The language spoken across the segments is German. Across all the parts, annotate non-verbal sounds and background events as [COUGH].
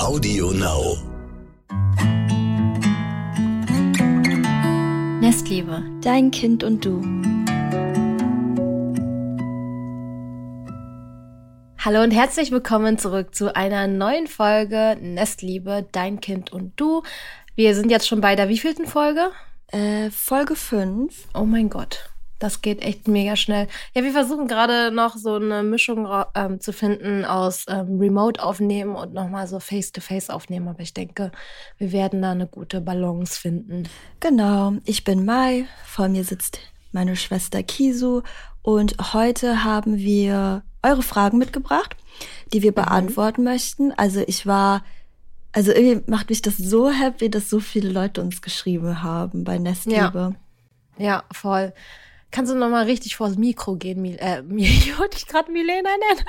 Audio Now. Nestliebe, dein Kind und du. Hallo und herzlich willkommen zurück zu einer neuen Folge Nestliebe, dein Kind und du. Wir sind jetzt schon bei der wievielten Folge? Äh, Folge 5. Oh mein Gott. Das geht echt mega schnell. Ja, wir versuchen gerade noch so eine Mischung ähm, zu finden aus ähm, Remote aufnehmen und nochmal so Face-to-Face aufnehmen. Aber ich denke, wir werden da eine gute Balance finden. Genau. Ich bin Mai. Vor mir sitzt meine Schwester Kisu. Und heute haben wir eure Fragen mitgebracht, die wir mhm. beantworten möchten. Also ich war also irgendwie macht mich das so happy, dass so viele Leute uns geschrieben haben bei Nestliebe. Ja, ja voll. Kannst du noch mal richtig vors Mikro gehen, Mil äh, [LAUGHS] ich wollte dich gerade Milena nennen.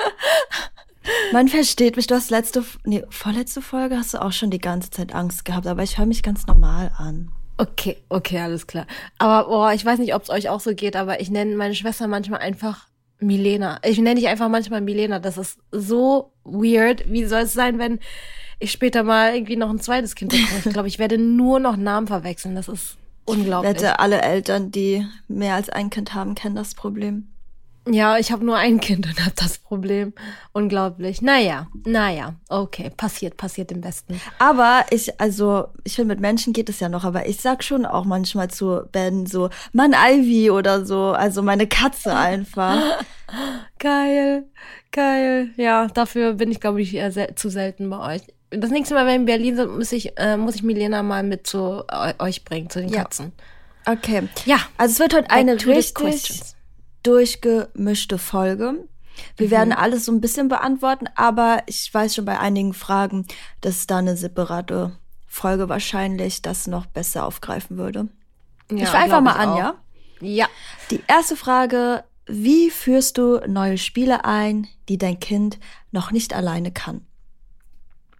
Man versteht mich. Du hast letzte, nee, vorletzte Folge hast du auch schon die ganze Zeit Angst gehabt, aber ich höre mich ganz normal an. Okay, okay, alles klar. Aber boah, ich weiß nicht, ob es euch auch so geht, aber ich nenne meine Schwester manchmal einfach Milena. Ich nenne dich einfach manchmal Milena. Das ist so weird. Wie soll es sein, wenn ich später mal irgendwie noch ein zweites Kind bekomme? Ich [LAUGHS] glaube, ich werde nur noch Namen verwechseln. Das ist Unglaublich. Wette, alle Eltern, die mehr als ein Kind haben, kennen das Problem. Ja, ich habe nur ein Kind und habe das Problem. Unglaublich. Naja, naja, okay, passiert, passiert im Besten. Aber ich, also, ich finde, mit Menschen geht es ja noch, aber ich sag schon auch manchmal zu Ben so, Mann, Ivy oder so, also meine Katze [LAUGHS] einfach. geil, geil. Ja, dafür bin ich, glaube ich, zu selten bei euch das nächste Mal, wenn wir in Berlin sind, muss ich, äh, muss ich Milena mal mit zu euch bringen, zu den ja. Katzen. Okay. Ja. Also es wird heute eine richtig durchgemischte Folge. Wir mhm. werden alles so ein bisschen beantworten, aber ich weiß schon bei einigen Fragen, dass da eine separate Folge wahrscheinlich das noch besser aufgreifen würde. Ja, ich fange einfach mal an, auch. ja? Ja. Die erste Frage, wie führst du neue Spiele ein, die dein Kind noch nicht alleine kann?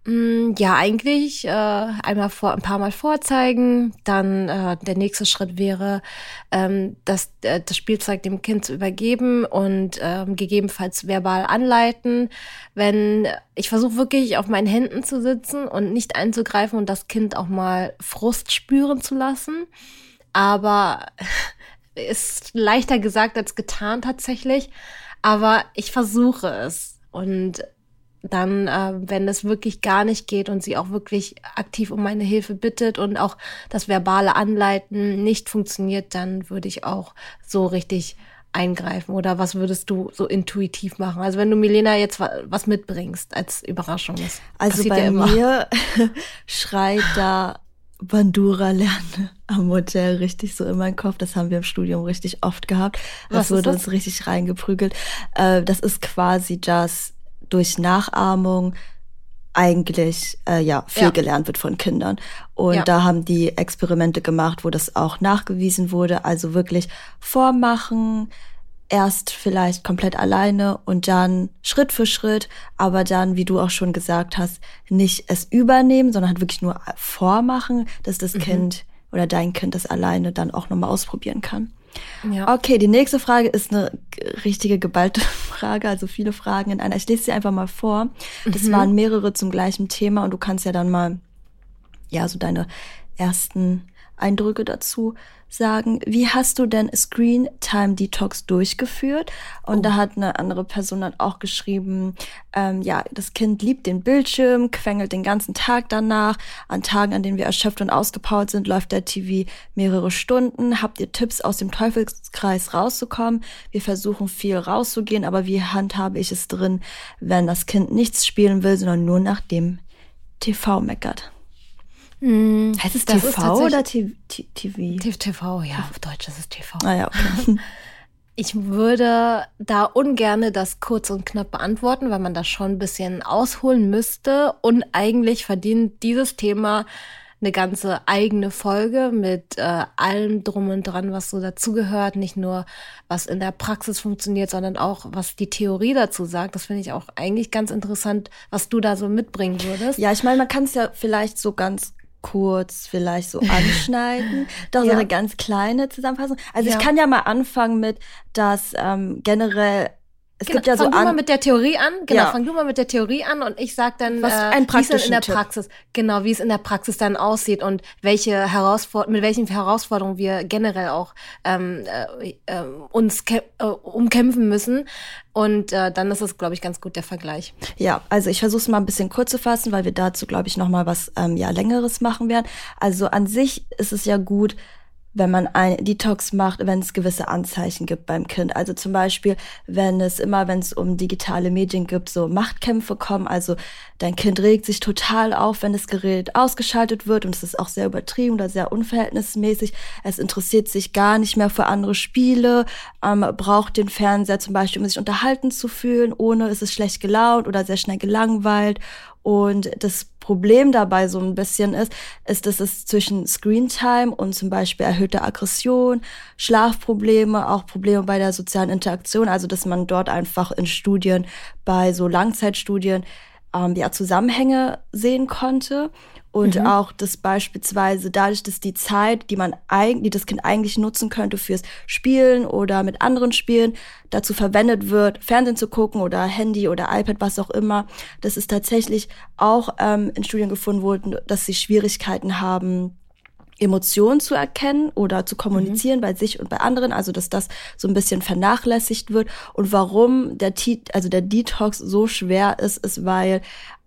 Mm, ja, eigentlich äh, einmal vor, ein paar Mal vorzeigen. Dann äh, der nächste Schritt wäre, ähm, das, äh, das Spielzeug dem Kind zu übergeben und ähm, gegebenenfalls verbal anleiten. Wenn ich versuche wirklich auf meinen Händen zu sitzen und nicht einzugreifen und das Kind auch mal Frust spüren zu lassen. Aber [LAUGHS] ist leichter gesagt als getan tatsächlich. Aber ich versuche es. Und dann, äh, wenn es wirklich gar nicht geht und sie auch wirklich aktiv um meine Hilfe bittet und auch das verbale Anleiten nicht funktioniert, dann würde ich auch so richtig eingreifen oder was würdest du so intuitiv machen? Also wenn du Milena jetzt was mitbringst als Überraschung. Das also bei ja mir [LAUGHS] schreit da Bandura lernen am Hotel richtig so in meinen Kopf. Das haben wir im Studium richtig oft gehabt. Das wurde das? uns richtig reingeprügelt. Äh, das ist quasi Jazz durch Nachahmung eigentlich äh, ja viel ja. gelernt wird von Kindern. Und ja. da haben die Experimente gemacht, wo das auch nachgewiesen wurde. Also wirklich vormachen, erst vielleicht komplett alleine und dann Schritt für Schritt, aber dann, wie du auch schon gesagt hast, nicht es übernehmen, sondern halt wirklich nur vormachen, dass das mhm. Kind oder dein Kind das alleine dann auch nochmal ausprobieren kann. Ja. Okay, die nächste Frage ist eine richtige geballte [LAUGHS] Frage, also viele Fragen in einer. Ich lese sie einfach mal vor. Das mhm. waren mehrere zum gleichen Thema und du kannst ja dann mal, ja, so deine ersten Eindrücke dazu sagen, wie hast du denn Screen Time Detox durchgeführt? Und oh. da hat eine andere Person dann auch geschrieben, ähm, ja, das Kind liebt den Bildschirm, quengelt den ganzen Tag danach. An Tagen, an denen wir erschöpft und ausgepowert sind, läuft der TV mehrere Stunden. Habt ihr Tipps aus dem Teufelskreis rauszukommen? Wir versuchen viel rauszugehen, aber wie handhabe ich es drin, wenn das Kind nichts spielen will, sondern nur nach dem TV meckert? Hm, heißt es TV oder TV? TV, ja, auf Deutsch ist es TV. Ah ja, okay. [LAUGHS] Ich würde da ungerne das kurz und knapp beantworten, weil man da schon ein bisschen ausholen müsste. Und eigentlich verdient dieses Thema eine ganze eigene Folge mit äh, allem drum und dran, was so dazugehört. Nicht nur, was in der Praxis funktioniert, sondern auch, was die Theorie dazu sagt. Das finde ich auch eigentlich ganz interessant, was du da so mitbringen würdest. Ja, ich meine, man kann es ja vielleicht so ganz kurz vielleicht so [LAUGHS] anschneiden. Doch ja. so eine ganz kleine Zusammenfassung. Also ja. ich kann ja mal anfangen mit, dass ähm, generell es genau, gibt ja so fang an. du mal mit der Theorie an. Genau, Ja. fang du mal mit der Theorie an und ich sag dann, Was- äh, wie es in der Tipp. Praxis, genau, wie es in der Praxis dann aussieht und welche Herausfor mit welchen Herausforderungen wir generell auch ähm, äh, äh, uns äh, umkämpfen müssen. Und äh, dann ist es, glaube ich, ganz gut der Vergleich. Ja, also ich versuche es mal ein bisschen kurz zu fassen, weil wir dazu, glaube ich, noch mal was ähm, ja längeres machen werden. Also an sich ist es ja gut, wenn man ein Detox macht, wenn es gewisse Anzeichen gibt beim Kind. Also zum Beispiel, wenn es immer, wenn es um digitale Medien gibt, so Machtkämpfe kommen. Also dein Kind regt sich total auf, wenn das Gerät ausgeschaltet wird und es ist auch sehr übertrieben oder sehr unverhältnismäßig. Es interessiert sich gar nicht mehr für andere Spiele, ähm, braucht den Fernseher zum Beispiel, um sich unterhalten zu fühlen, ohne ist es schlecht gelaunt oder sehr schnell gelangweilt. Und das Problem dabei so ein bisschen ist, ist, dass es zwischen Screentime und zum Beispiel erhöhter Aggression, Schlafprobleme, auch Probleme bei der sozialen Interaktion, also dass man dort einfach in Studien, bei so Langzeitstudien, ähm, ja, Zusammenhänge sehen konnte. Und Mhm. auch, dass beispielsweise dadurch, dass die Zeit, die man eigentlich, die das Kind eigentlich nutzen könnte fürs Spielen oder mit anderen Spielen, dazu verwendet wird, Fernsehen zu gucken oder Handy oder iPad, was auch immer, dass es tatsächlich auch ähm, in Studien gefunden wurden, dass sie Schwierigkeiten haben, Emotionen zu erkennen oder zu kommunizieren bei sich und bei anderen, also dass das so ein bisschen vernachlässigt wird. Und warum der T also der Detox so schwer ist, ist weil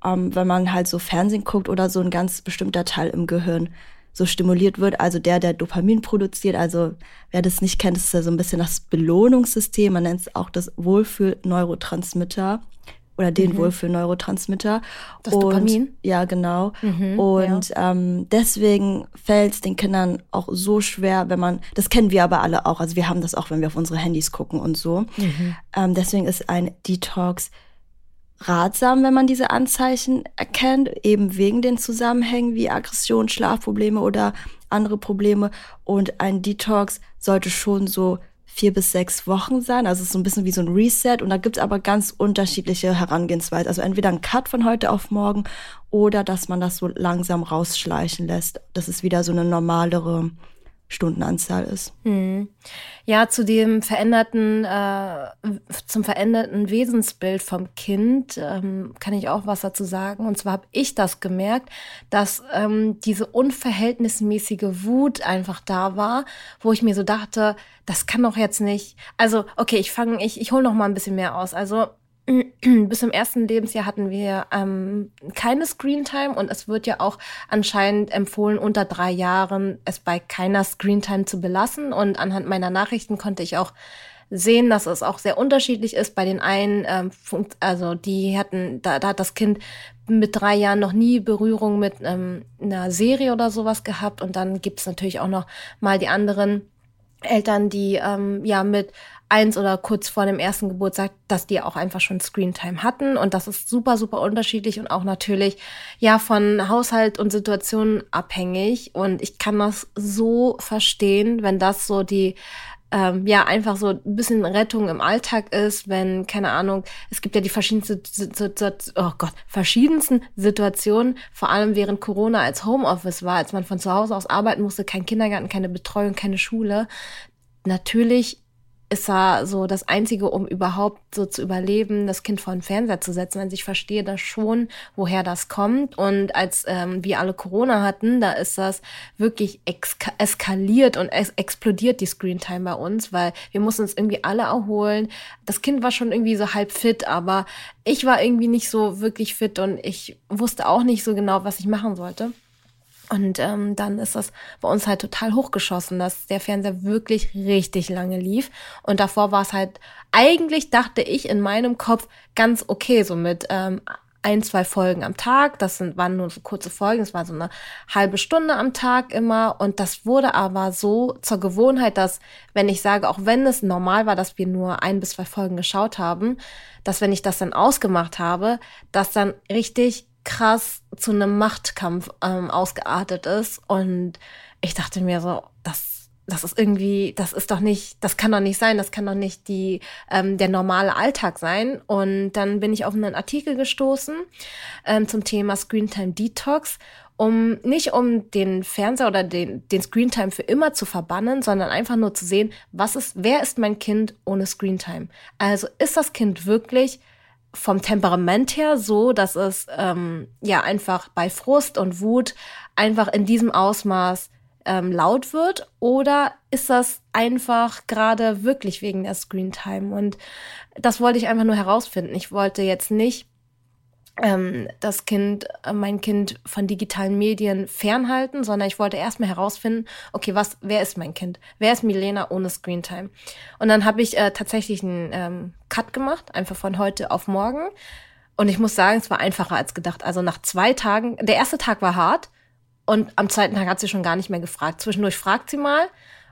ähm, wenn man halt so Fernsehen guckt oder so ein ganz bestimmter Teil im Gehirn so stimuliert wird, also der, der Dopamin produziert, also wer das nicht kennt, ist ja so ein bisschen das Belohnungssystem, man nennt es auch das Wohlfühl-Neurotransmitter oder den Wohlfühl-Neurotransmitter. Das Und- Dopamin? Ja, genau. Mhm, und ähm, deswegen fällt es den Kindern auch so schwer, wenn man, das kennen wir aber alle auch, also wir haben das auch, wenn wir auf unsere Handys gucken und so. Ähm, deswegen ist ein Detox ratsam, wenn man diese Anzeichen erkennt, eben wegen den Zusammenhängen wie Aggression, Schlafprobleme oder andere Probleme. Und ein Detox sollte schon so vier bis sechs Wochen sein. Also es ist so ein bisschen wie so ein Reset. Und da gibt's aber ganz unterschiedliche Herangehensweisen. Also entweder ein Cut von heute auf morgen oder dass man das so langsam rausschleichen lässt, dass es wieder so eine normalere Stundenanzahl ist. Mhm. Ja, zu dem veränderten, äh, zum veränderten Wesensbild vom Kind ähm, kann ich auch was dazu sagen. Und zwar habe ich das gemerkt, dass ähm, diese unverhältnismäßige Wut einfach da war, wo ich mir so dachte, das kann doch jetzt nicht. Also okay, ich fange, ich ich hole noch mal ein bisschen mehr aus. Also [CLEARS THROAT] bis zum ersten Lebensjahr hatten wir ähm, keine Screentime und es wird ja auch anscheinend empfohlen, unter drei Jahren es bei keiner Screentime zu belassen. Und anhand meiner Nachrichten konnte ich auch sehen, dass es auch sehr unterschiedlich ist. Bei den einen, ähm, also die hatten, da, da hat das Kind mit drei Jahren noch nie Berührung mit ähm, einer Serie oder sowas gehabt. Und dann gibt es natürlich auch noch mal die anderen Eltern, die ähm, ja mit eins oder kurz vor dem ersten Geburtstag, dass die auch einfach schon Screentime hatten. Und das ist super super unterschiedlich und auch natürlich ja von Haushalt und Situation abhängig. Und ich kann das so verstehen, wenn das so die ähm, ja einfach so ein bisschen Rettung im Alltag ist, wenn keine Ahnung, es gibt ja die verschiedensten oh Gott, verschiedensten Situationen, vor allem während Corona als Homeoffice war, als man von zu Hause aus arbeiten musste, kein Kindergarten, keine Betreuung, keine Schule. Natürlich ist da so das Einzige, um überhaupt so zu überleben, das Kind vor den Fernseher zu setzen. Also ich verstehe das schon, woher das kommt. Und als ähm, wir alle Corona hatten, da ist das wirklich eskaliert und es explodiert die Screentime bei uns, weil wir mussten uns irgendwie alle erholen. Das Kind war schon irgendwie so halb fit, aber ich war irgendwie nicht so wirklich fit und ich wusste auch nicht so genau, was ich machen sollte. Und ähm, dann ist das bei uns halt total hochgeschossen, dass der Fernseher wirklich richtig lange lief. Und davor war es halt, eigentlich dachte ich in meinem Kopf ganz okay, so mit ähm, ein, zwei Folgen am Tag. Das sind, waren nur so kurze Folgen, es war so eine halbe Stunde am Tag immer. Und das wurde aber so zur Gewohnheit, dass, wenn ich sage, auch wenn es normal war, dass wir nur ein bis zwei Folgen geschaut haben, dass wenn ich das dann ausgemacht habe, dass dann richtig krass zu einem Machtkampf ähm, ausgeartet ist. Und ich dachte mir so, das das ist irgendwie, das ist doch nicht, das kann doch nicht sein, das kann doch nicht die, ähm, der normale Alltag sein. Und dann bin ich auf einen Artikel gestoßen ähm, zum Thema Screentime Detox, um nicht um den Fernseher oder den, den Screentime für immer zu verbannen, sondern einfach nur zu sehen, was ist, wer ist mein Kind ohne Screentime? Also ist das Kind wirklich vom Temperament her so, dass es ähm, ja einfach bei Frust und Wut einfach in diesem Ausmaß ähm, laut wird oder ist das einfach gerade wirklich wegen der Screentime? Und das wollte ich einfach nur herausfinden. Ich wollte jetzt nicht ähm, das Kind, äh, mein Kind von digitalen Medien fernhalten, sondern ich wollte erstmal herausfinden, okay, was, wer ist mein Kind? Wer ist Milena ohne Screentime? Und dann habe ich äh, tatsächlich einen ähm, Cut gemacht, einfach von heute auf morgen. Und ich muss sagen, es war einfacher als gedacht. Also nach zwei Tagen, der erste Tag war hart, und am zweiten Tag hat sie schon gar nicht mehr gefragt. Zwischendurch fragt sie mal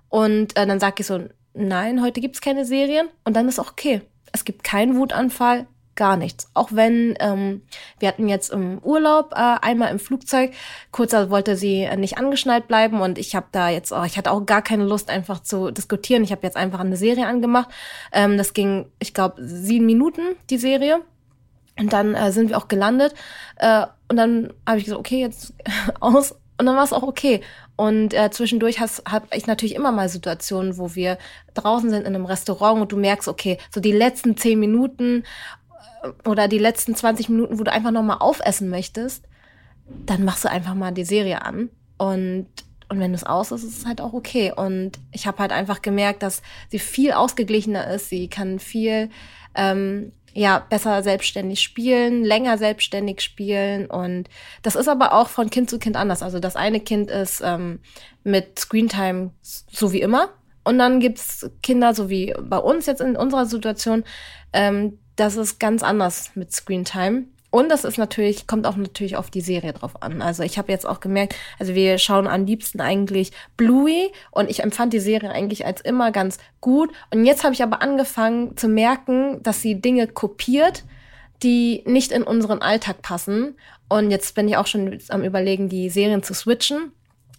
und äh, dann sag ich so, nein, heute gibt's keine Serien und dann ist auch okay. Es gibt keinen Wutanfall, gar nichts. Auch wenn ähm, wir hatten jetzt im Urlaub äh, einmal im Flugzeug, kurz wollte sie äh, nicht angeschnallt bleiben und ich habe da jetzt, oh, ich hatte auch gar keine Lust einfach zu diskutieren. Ich habe jetzt einfach eine Serie angemacht. Ähm, das ging, ich glaube, sieben Minuten die Serie. Und dann äh, sind wir auch gelandet äh, und dann habe ich gesagt, okay, jetzt [LAUGHS] aus und dann war es auch okay. Und äh, zwischendurch habe ich natürlich immer mal Situationen, wo wir draußen sind in einem Restaurant und du merkst, okay, so die letzten zehn Minuten oder die letzten 20 Minuten, wo du einfach nochmal aufessen möchtest, dann machst du einfach mal die Serie an. Und, und wenn es aus ist, ist es halt auch okay. Und ich habe halt einfach gemerkt, dass sie viel ausgeglichener ist. Sie kann viel ähm, ja, besser selbstständig spielen, länger selbstständig spielen. Und das ist aber auch von Kind zu Kind anders. Also das eine Kind ist ähm, mit Screentime so wie immer. Und dann gibt's Kinder, so wie bei uns jetzt in unserer Situation, ähm, das ist ganz anders mit Screentime. Und das ist natürlich, kommt auch natürlich auf die Serie drauf an. Also ich habe jetzt auch gemerkt, also wir schauen am liebsten eigentlich Bluey und ich empfand die Serie eigentlich als immer ganz gut. Und jetzt habe ich aber angefangen zu merken, dass sie Dinge kopiert, die nicht in unseren Alltag passen. Und jetzt bin ich auch schon am überlegen, die Serien zu switchen.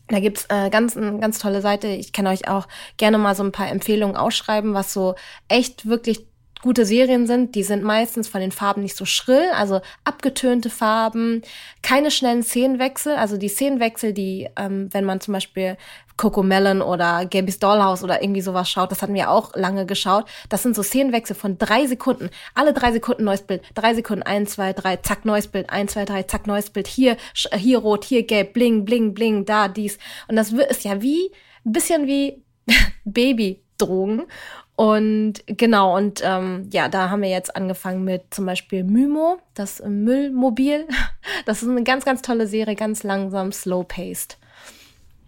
Da gibt's äh, ganz ganz tolle Seite. Ich kann euch auch gerne mal so ein paar Empfehlungen ausschreiben, was so echt wirklich gute Serien sind, die sind meistens von den Farben nicht so schrill, also abgetönte Farben, keine schnellen Szenenwechsel, also die Szenenwechsel, die, ähm, wenn man zum Beispiel Coco Melon oder Gabby's Dollhouse oder irgendwie sowas schaut, das hatten wir auch lange geschaut, das sind so Szenenwechsel von drei Sekunden, alle drei Sekunden neues Bild, drei Sekunden, eins, zwei, drei, zack, neues Bild, eins, zwei, drei, zack, neues Bild, hier, hier rot, hier gelb, bling, bling, bling, da, dies. Und das ist ja wie, bisschen wie [LAUGHS] Babydrogen. Und genau, und ähm, ja, da haben wir jetzt angefangen mit zum Beispiel Mymo, das Müllmobil. [LAUGHS] Das ist eine ganz, ganz tolle Serie, ganz langsam, slow-paced.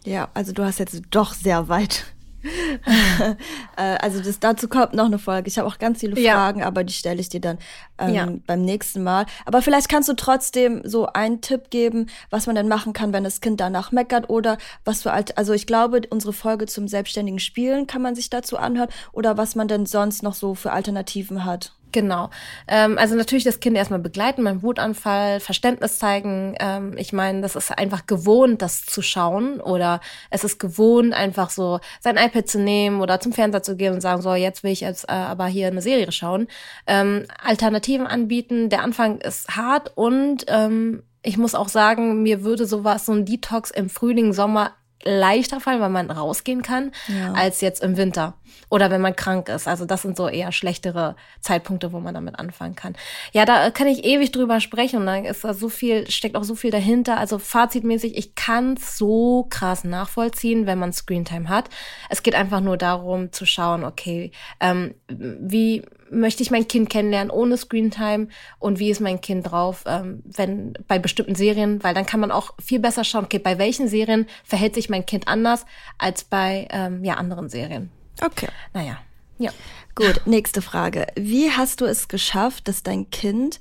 Ja, also du hast jetzt doch sehr weit [LAUGHS] also das, dazu kommt noch eine Folge. Ich habe auch ganz viele Fragen, ja. aber die stelle ich dir dann ähm, ja. beim nächsten Mal. Aber vielleicht kannst du trotzdem so einen Tipp geben, was man denn machen kann, wenn das Kind danach meckert oder was für alt. Also ich glaube, unsere Folge zum selbstständigen Spielen kann man sich dazu anhören oder was man denn sonst noch so für Alternativen hat. Genau. Ähm, also natürlich das Kind erstmal begleiten beim Wutanfall, Verständnis zeigen. Ähm, ich meine, das ist einfach gewohnt, das zu schauen oder es ist gewohnt, einfach so sein iPad zu nehmen oder zum Fernseher zu gehen und sagen, so, jetzt will ich jetzt äh, aber hier eine Serie schauen. Ähm, Alternativen anbieten. Der Anfang ist hart und ähm, ich muss auch sagen, mir würde sowas, so ein Detox im Frühling, Sommer leichter fallen, weil man rausgehen kann, ja. als jetzt im Winter oder wenn man krank ist. Also das sind so eher schlechtere Zeitpunkte, wo man damit anfangen kann. Ja, da kann ich ewig drüber sprechen und dann ist da so viel, steckt auch so viel dahinter. Also fazitmäßig, ich kann so krass nachvollziehen, wenn man Screentime hat. Es geht einfach nur darum zu schauen, okay, ähm, wie möchte ich mein Kind kennenlernen ohne Screentime und wie ist mein Kind drauf, ähm, wenn bei bestimmten Serien, weil dann kann man auch viel besser schauen, okay, bei welchen Serien verhält sich mein Kind anders als bei ähm, ja anderen Serien. Okay. Naja, ja. Gut, nächste Frage. Wie hast du es geschafft, dass dein Kind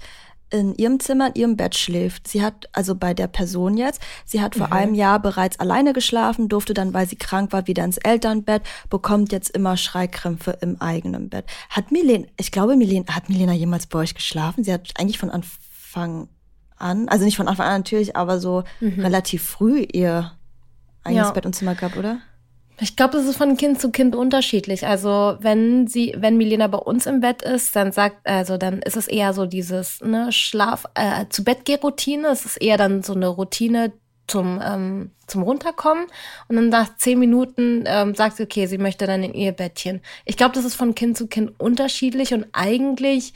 in ihrem Zimmer, in ihrem Bett schläft. Sie hat, also bei der Person jetzt, sie hat vor mhm. einem Jahr bereits alleine geschlafen, durfte dann, weil sie krank war, wieder ins Elternbett, bekommt jetzt immer Schreikrämpfe im eigenen Bett. Hat Milena, ich glaube, Milena, hat Milena jemals bei euch geschlafen? Sie hat eigentlich von Anfang an, also nicht von Anfang an natürlich, aber so mhm. relativ früh ihr eigenes ja. Bett und Zimmer gehabt, oder? Ich glaube, das ist von Kind zu Kind unterschiedlich. Also wenn sie, wenn Milena bei uns im Bett ist, dann sagt, also dann ist es eher so dieses ne, Schlaf, äh, zu Bett Routine. Es ist eher dann so eine Routine zum ähm, zum runterkommen und dann nach zehn Minuten ähm, sagt sie, okay, sie möchte dann in ihr Bettchen. Ich glaube, das ist von Kind zu Kind unterschiedlich und eigentlich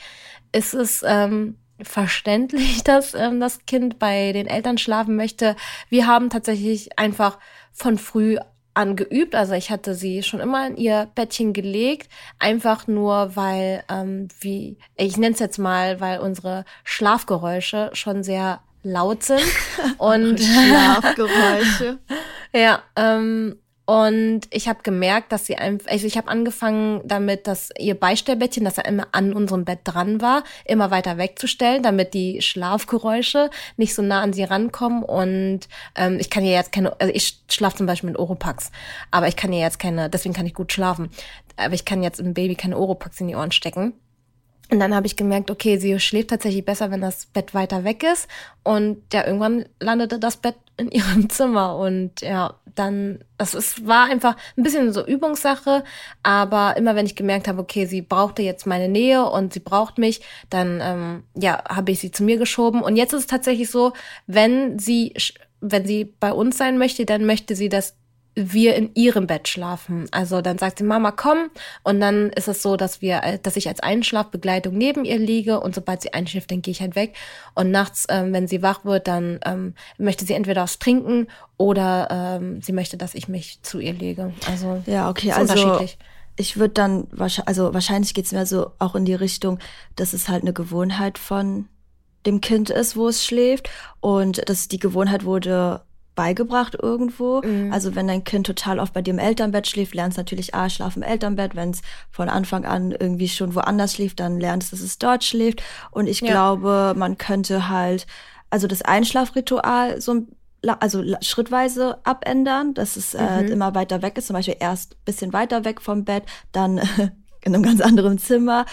ist es ähm, verständlich, [LAUGHS] dass ähm, das Kind bei den Eltern schlafen möchte. Wir haben tatsächlich einfach von früh angeübt. Also ich hatte sie schon immer in ihr Bettchen gelegt, einfach nur weil, ähm, wie, ich nenne es jetzt mal, weil unsere Schlafgeräusche schon sehr laut sind. [LAUGHS] Und Schlafgeräusche. [LAUGHS] ja, ähm, und ich habe gemerkt, dass sie einfach, also ich habe angefangen damit, dass ihr Beistellbettchen, das ja immer an unserem Bett dran war, immer weiter wegzustellen, damit die Schlafgeräusche nicht so nah an sie rankommen. Und ähm, ich kann ja jetzt keine, also ich schlafe zum Beispiel mit Oropax, aber ich kann ja jetzt keine, deswegen kann ich gut schlafen. Aber ich kann jetzt im Baby keine Oropax in die Ohren stecken. Und dann habe ich gemerkt, okay, sie schläft tatsächlich besser, wenn das Bett weiter weg ist. Und ja, irgendwann landete das Bett in [LAUGHS] ihrem Zimmer. Und ja, dann, das ist, war einfach ein bisschen so Übungssache. Aber immer wenn ich gemerkt habe, okay, sie brauchte jetzt meine Nähe und sie braucht mich, dann ähm, ja, habe ich sie zu mir geschoben. Und jetzt ist es tatsächlich so, wenn sie wenn sie bei uns sein möchte, dann möchte sie, dass wir in ihrem Bett schlafen. Also dann sagt sie, Mama, komm. Und dann ist es so, dass wir, dass ich als Einschlafbegleitung neben ihr liege und sobald sie einschläft, dann gehe ich halt weg. Und nachts, ähm, wenn sie wach wird, dann ähm, möchte sie entweder was trinken oder ähm, sie möchte, dass ich mich zu ihr lege. Also ja, okay, also ich würde dann wahrscheinlich, also wahrscheinlich geht's mir so auch in die Richtung, dass es halt eine Gewohnheit von dem Kind ist, wo es schläft und dass die Gewohnheit wurde beigebracht irgendwo. Mhm. Also wenn dein Kind total oft bei dir im Elternbett schläft, lernst natürlich A, schlaf im Elternbett. Wenn es von Anfang an irgendwie schon woanders schläft, dann lernst, dass es dort schläft. Und ich ja. glaube, man könnte halt, also das Einschlafritual so also schrittweise abändern, dass es äh, mhm. immer weiter weg ist. Zum Beispiel erst bisschen weiter weg vom Bett, dann [LAUGHS] in einem ganz anderen Zimmer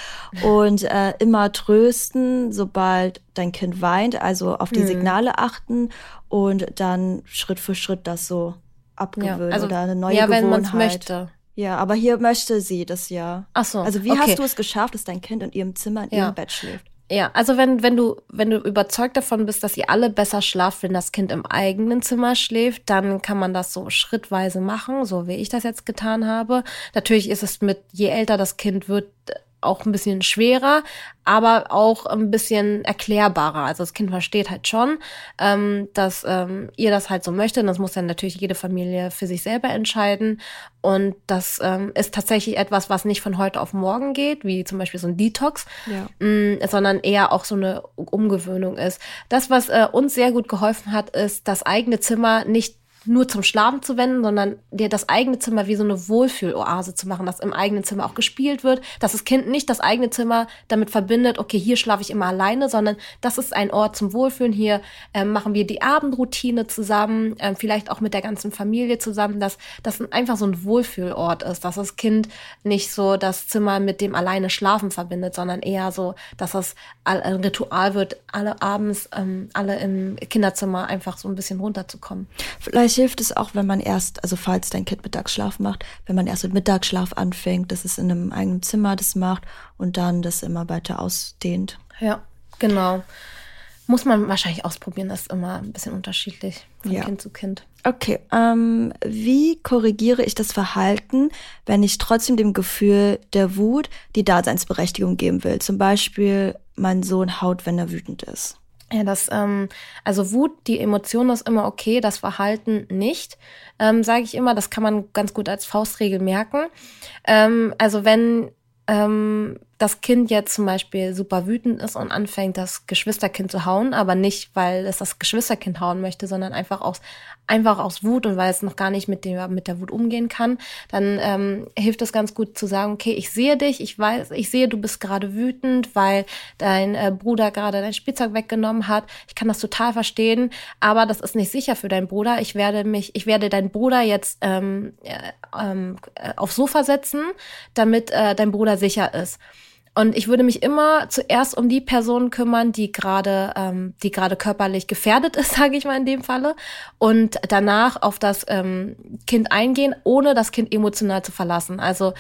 und äh, immer trösten, sobald dein Kind weint, also auf die mhm. Signale achten und dann Schritt für Schritt das so abgewöhnen ja, also, oder eine neue ja, Gewohnheit. Wenn möchte. Ja, aber hier möchte sie das ja. Ach so. Also wie okay. hast du es geschafft, dass dein Kind in ihrem Zimmer in ja. ihrem Bett schläft? Ja, also wenn, wenn du, wenn du überzeugt davon bist, dass ihr alle besser schlaft, wenn das Kind im eigenen Zimmer schläft, dann kann man das so schrittweise machen, so wie ich das jetzt getan habe. Natürlich ist es mit, je älter das Kind wird, auch ein bisschen schwerer, aber auch ein bisschen erklärbarer. Also das Kind versteht halt schon, ähm, dass ähm, ihr das halt so möchte. Und das muss dann natürlich jede Familie für sich selber entscheiden. Und das ähm, ist tatsächlich etwas, was nicht von heute auf morgen geht, wie zum Beispiel so ein Detox, ja. mh, mm, sondern eher auch so eine Umgewöhnung ist. Das, was äh, uns sehr gut geholfen hat, ist, das eigene Zimmer nicht nur zum Schlafen zu wenden, sondern dir das eigene Zimmer wie so eine Wohlfühloase zu machen, dass im eigenen Zimmer auch gespielt wird, dass das Kind nicht das eigene Zimmer damit verbindet, okay, hier schlafe ich immer alleine, sondern das ist ein Ort zum Wohlfühlen. Hier ähm, machen wir die Abendroutine zusammen, ähm, vielleicht auch mit der ganzen Familie zusammen, dass das einfach so ein Wohlfühlort ist, dass das Kind nicht so das Zimmer mit dem alleine Schlafen verbindet, sondern eher so, dass das ein Ritual wird, alle abends, ähm, alle im Kinderzimmer einfach so ein bisschen runterzukommen. Vielleicht hilft es auch, wenn man erst, also falls dein Kind Mittagsschlaf macht, wenn man erst mit Mittagsschlaf anfängt, dass es in einem eigenen Zimmer das macht und dann das immer weiter ausdehnt. Ja, genau. Muss man wahrscheinlich ausprobieren, das ist immer ein bisschen unterschiedlich von ja. Kind zu Kind. Okay, ähm, wie korrigiere ich das Verhalten, wenn ich trotzdem dem Gefühl der Wut die Daseinsberechtigung geben will? Zum Beispiel, mein Sohn haut, wenn er wütend ist. Ja, das, ähm, also Wut, die Emotion ist immer okay, das Verhalten nicht, ähm, sage ich immer. Das kann man ganz gut als Faustregel merken. Ähm, also wenn ähm, das Kind jetzt zum Beispiel super wütend ist und anfängt, das Geschwisterkind zu hauen, aber nicht, weil es das Geschwisterkind hauen möchte, sondern einfach aus, einfach aus Wut und weil es noch gar nicht mit, dem, mit der Wut umgehen kann, dann ähm, hilft es ganz gut zu sagen, okay, ich sehe dich, ich weiß, ich sehe, du bist gerade wütend, weil dein äh, Bruder gerade dein Spielzeug weggenommen hat. Ich kann das total verstehen, aber das ist nicht sicher für deinen Bruder. Ich werde mich, ich werde deinen Bruder jetzt ähm, äh, ähm, aufs Sofa setzen, damit äh, dein Bruder sicher ist. Und ich würde mich immer zuerst um die Person kümmern, die gerade, ähm, die gerade körperlich gefährdet ist, [LAUGHS] sage ich mal in dem Falle, und danach auf das ähm, Kind eingehen, ohne das Kind emotional zu verlassen. Also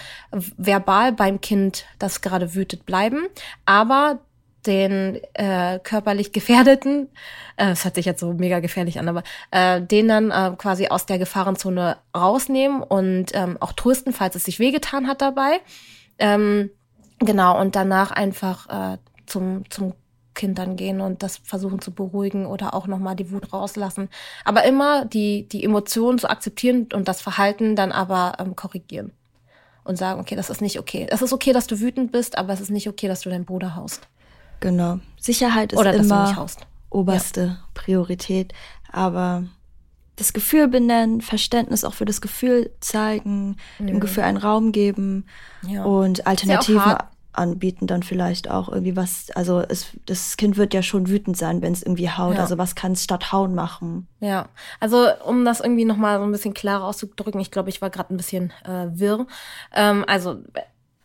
verbal beim Kind, das gerade wütet, bleiben, aber den äh, körperlich Gefährdeten, äh, das hört sich jetzt so mega gefährlich an, aber äh, den dann äh, quasi aus der Gefahrenzone rausnehmen und ähm, auch trösten, falls es sich wehgetan hat dabei. Ähm, Genau, und danach einfach äh, zum, zum Kind dann gehen und das versuchen zu beruhigen oder auch nochmal die Wut rauslassen. Aber immer die, die Emotionen zu akzeptieren und das Verhalten dann aber ähm, korrigieren. Und sagen, okay, das ist nicht okay. Es ist okay, dass du wütend bist, aber es ist nicht okay, dass du deinen Bruder haust. Genau. Sicherheit ist oder, immer oberste ja. Priorität. Aber das Gefühl benennen, Verständnis auch für das Gefühl zeigen, mhm. dem Gefühl einen Raum geben ja. und Alternativen ja anbieten, dann vielleicht auch irgendwie was, also es, das Kind wird ja schon wütend sein, wenn es irgendwie haut. Ja. Also was kann es statt hauen machen? Ja, also um das irgendwie nochmal so ein bisschen klarer auszudrücken, ich glaube, ich war gerade ein bisschen äh, wirr. Ähm, also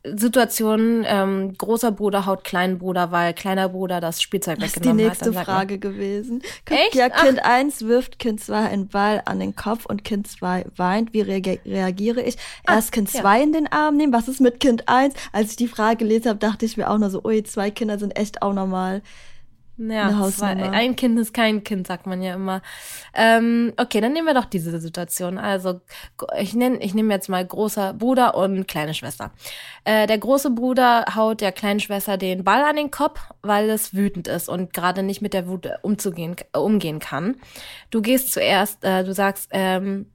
Situationen, ähm, großer Bruder haut kleinen Bruder, weil kleiner Bruder das Spielzeug das weggenommen hat. Das ist die nächste hat, Frage gewesen. Echt? Ja, Kind Ach. 1 wirft Kind 2 einen Ball an den Kopf und Kind 2 weint. Wie reagiere ich? Erst Ach, Kind 2 ja. in den Arm nehmen. Was ist mit Kind 1? Als ich die Frage gelesen habe, dachte ich mir auch nur so, ui, zwei Kinder sind echt auch normal. Ja, zwei, ein Kind ist kein Kind, sagt man ja immer. Ähm, okay, dann nehmen wir doch diese Situation. Also ich nenne ich nehme jetzt mal großer Bruder und kleine Schwester. Äh, der große Bruder haut der kleinen Schwester den Ball an den Kopf, weil es wütend ist und gerade nicht mit der Wut umzugehen, äh, umgehen kann. Du gehst zuerst, äh, du sagst, ähm,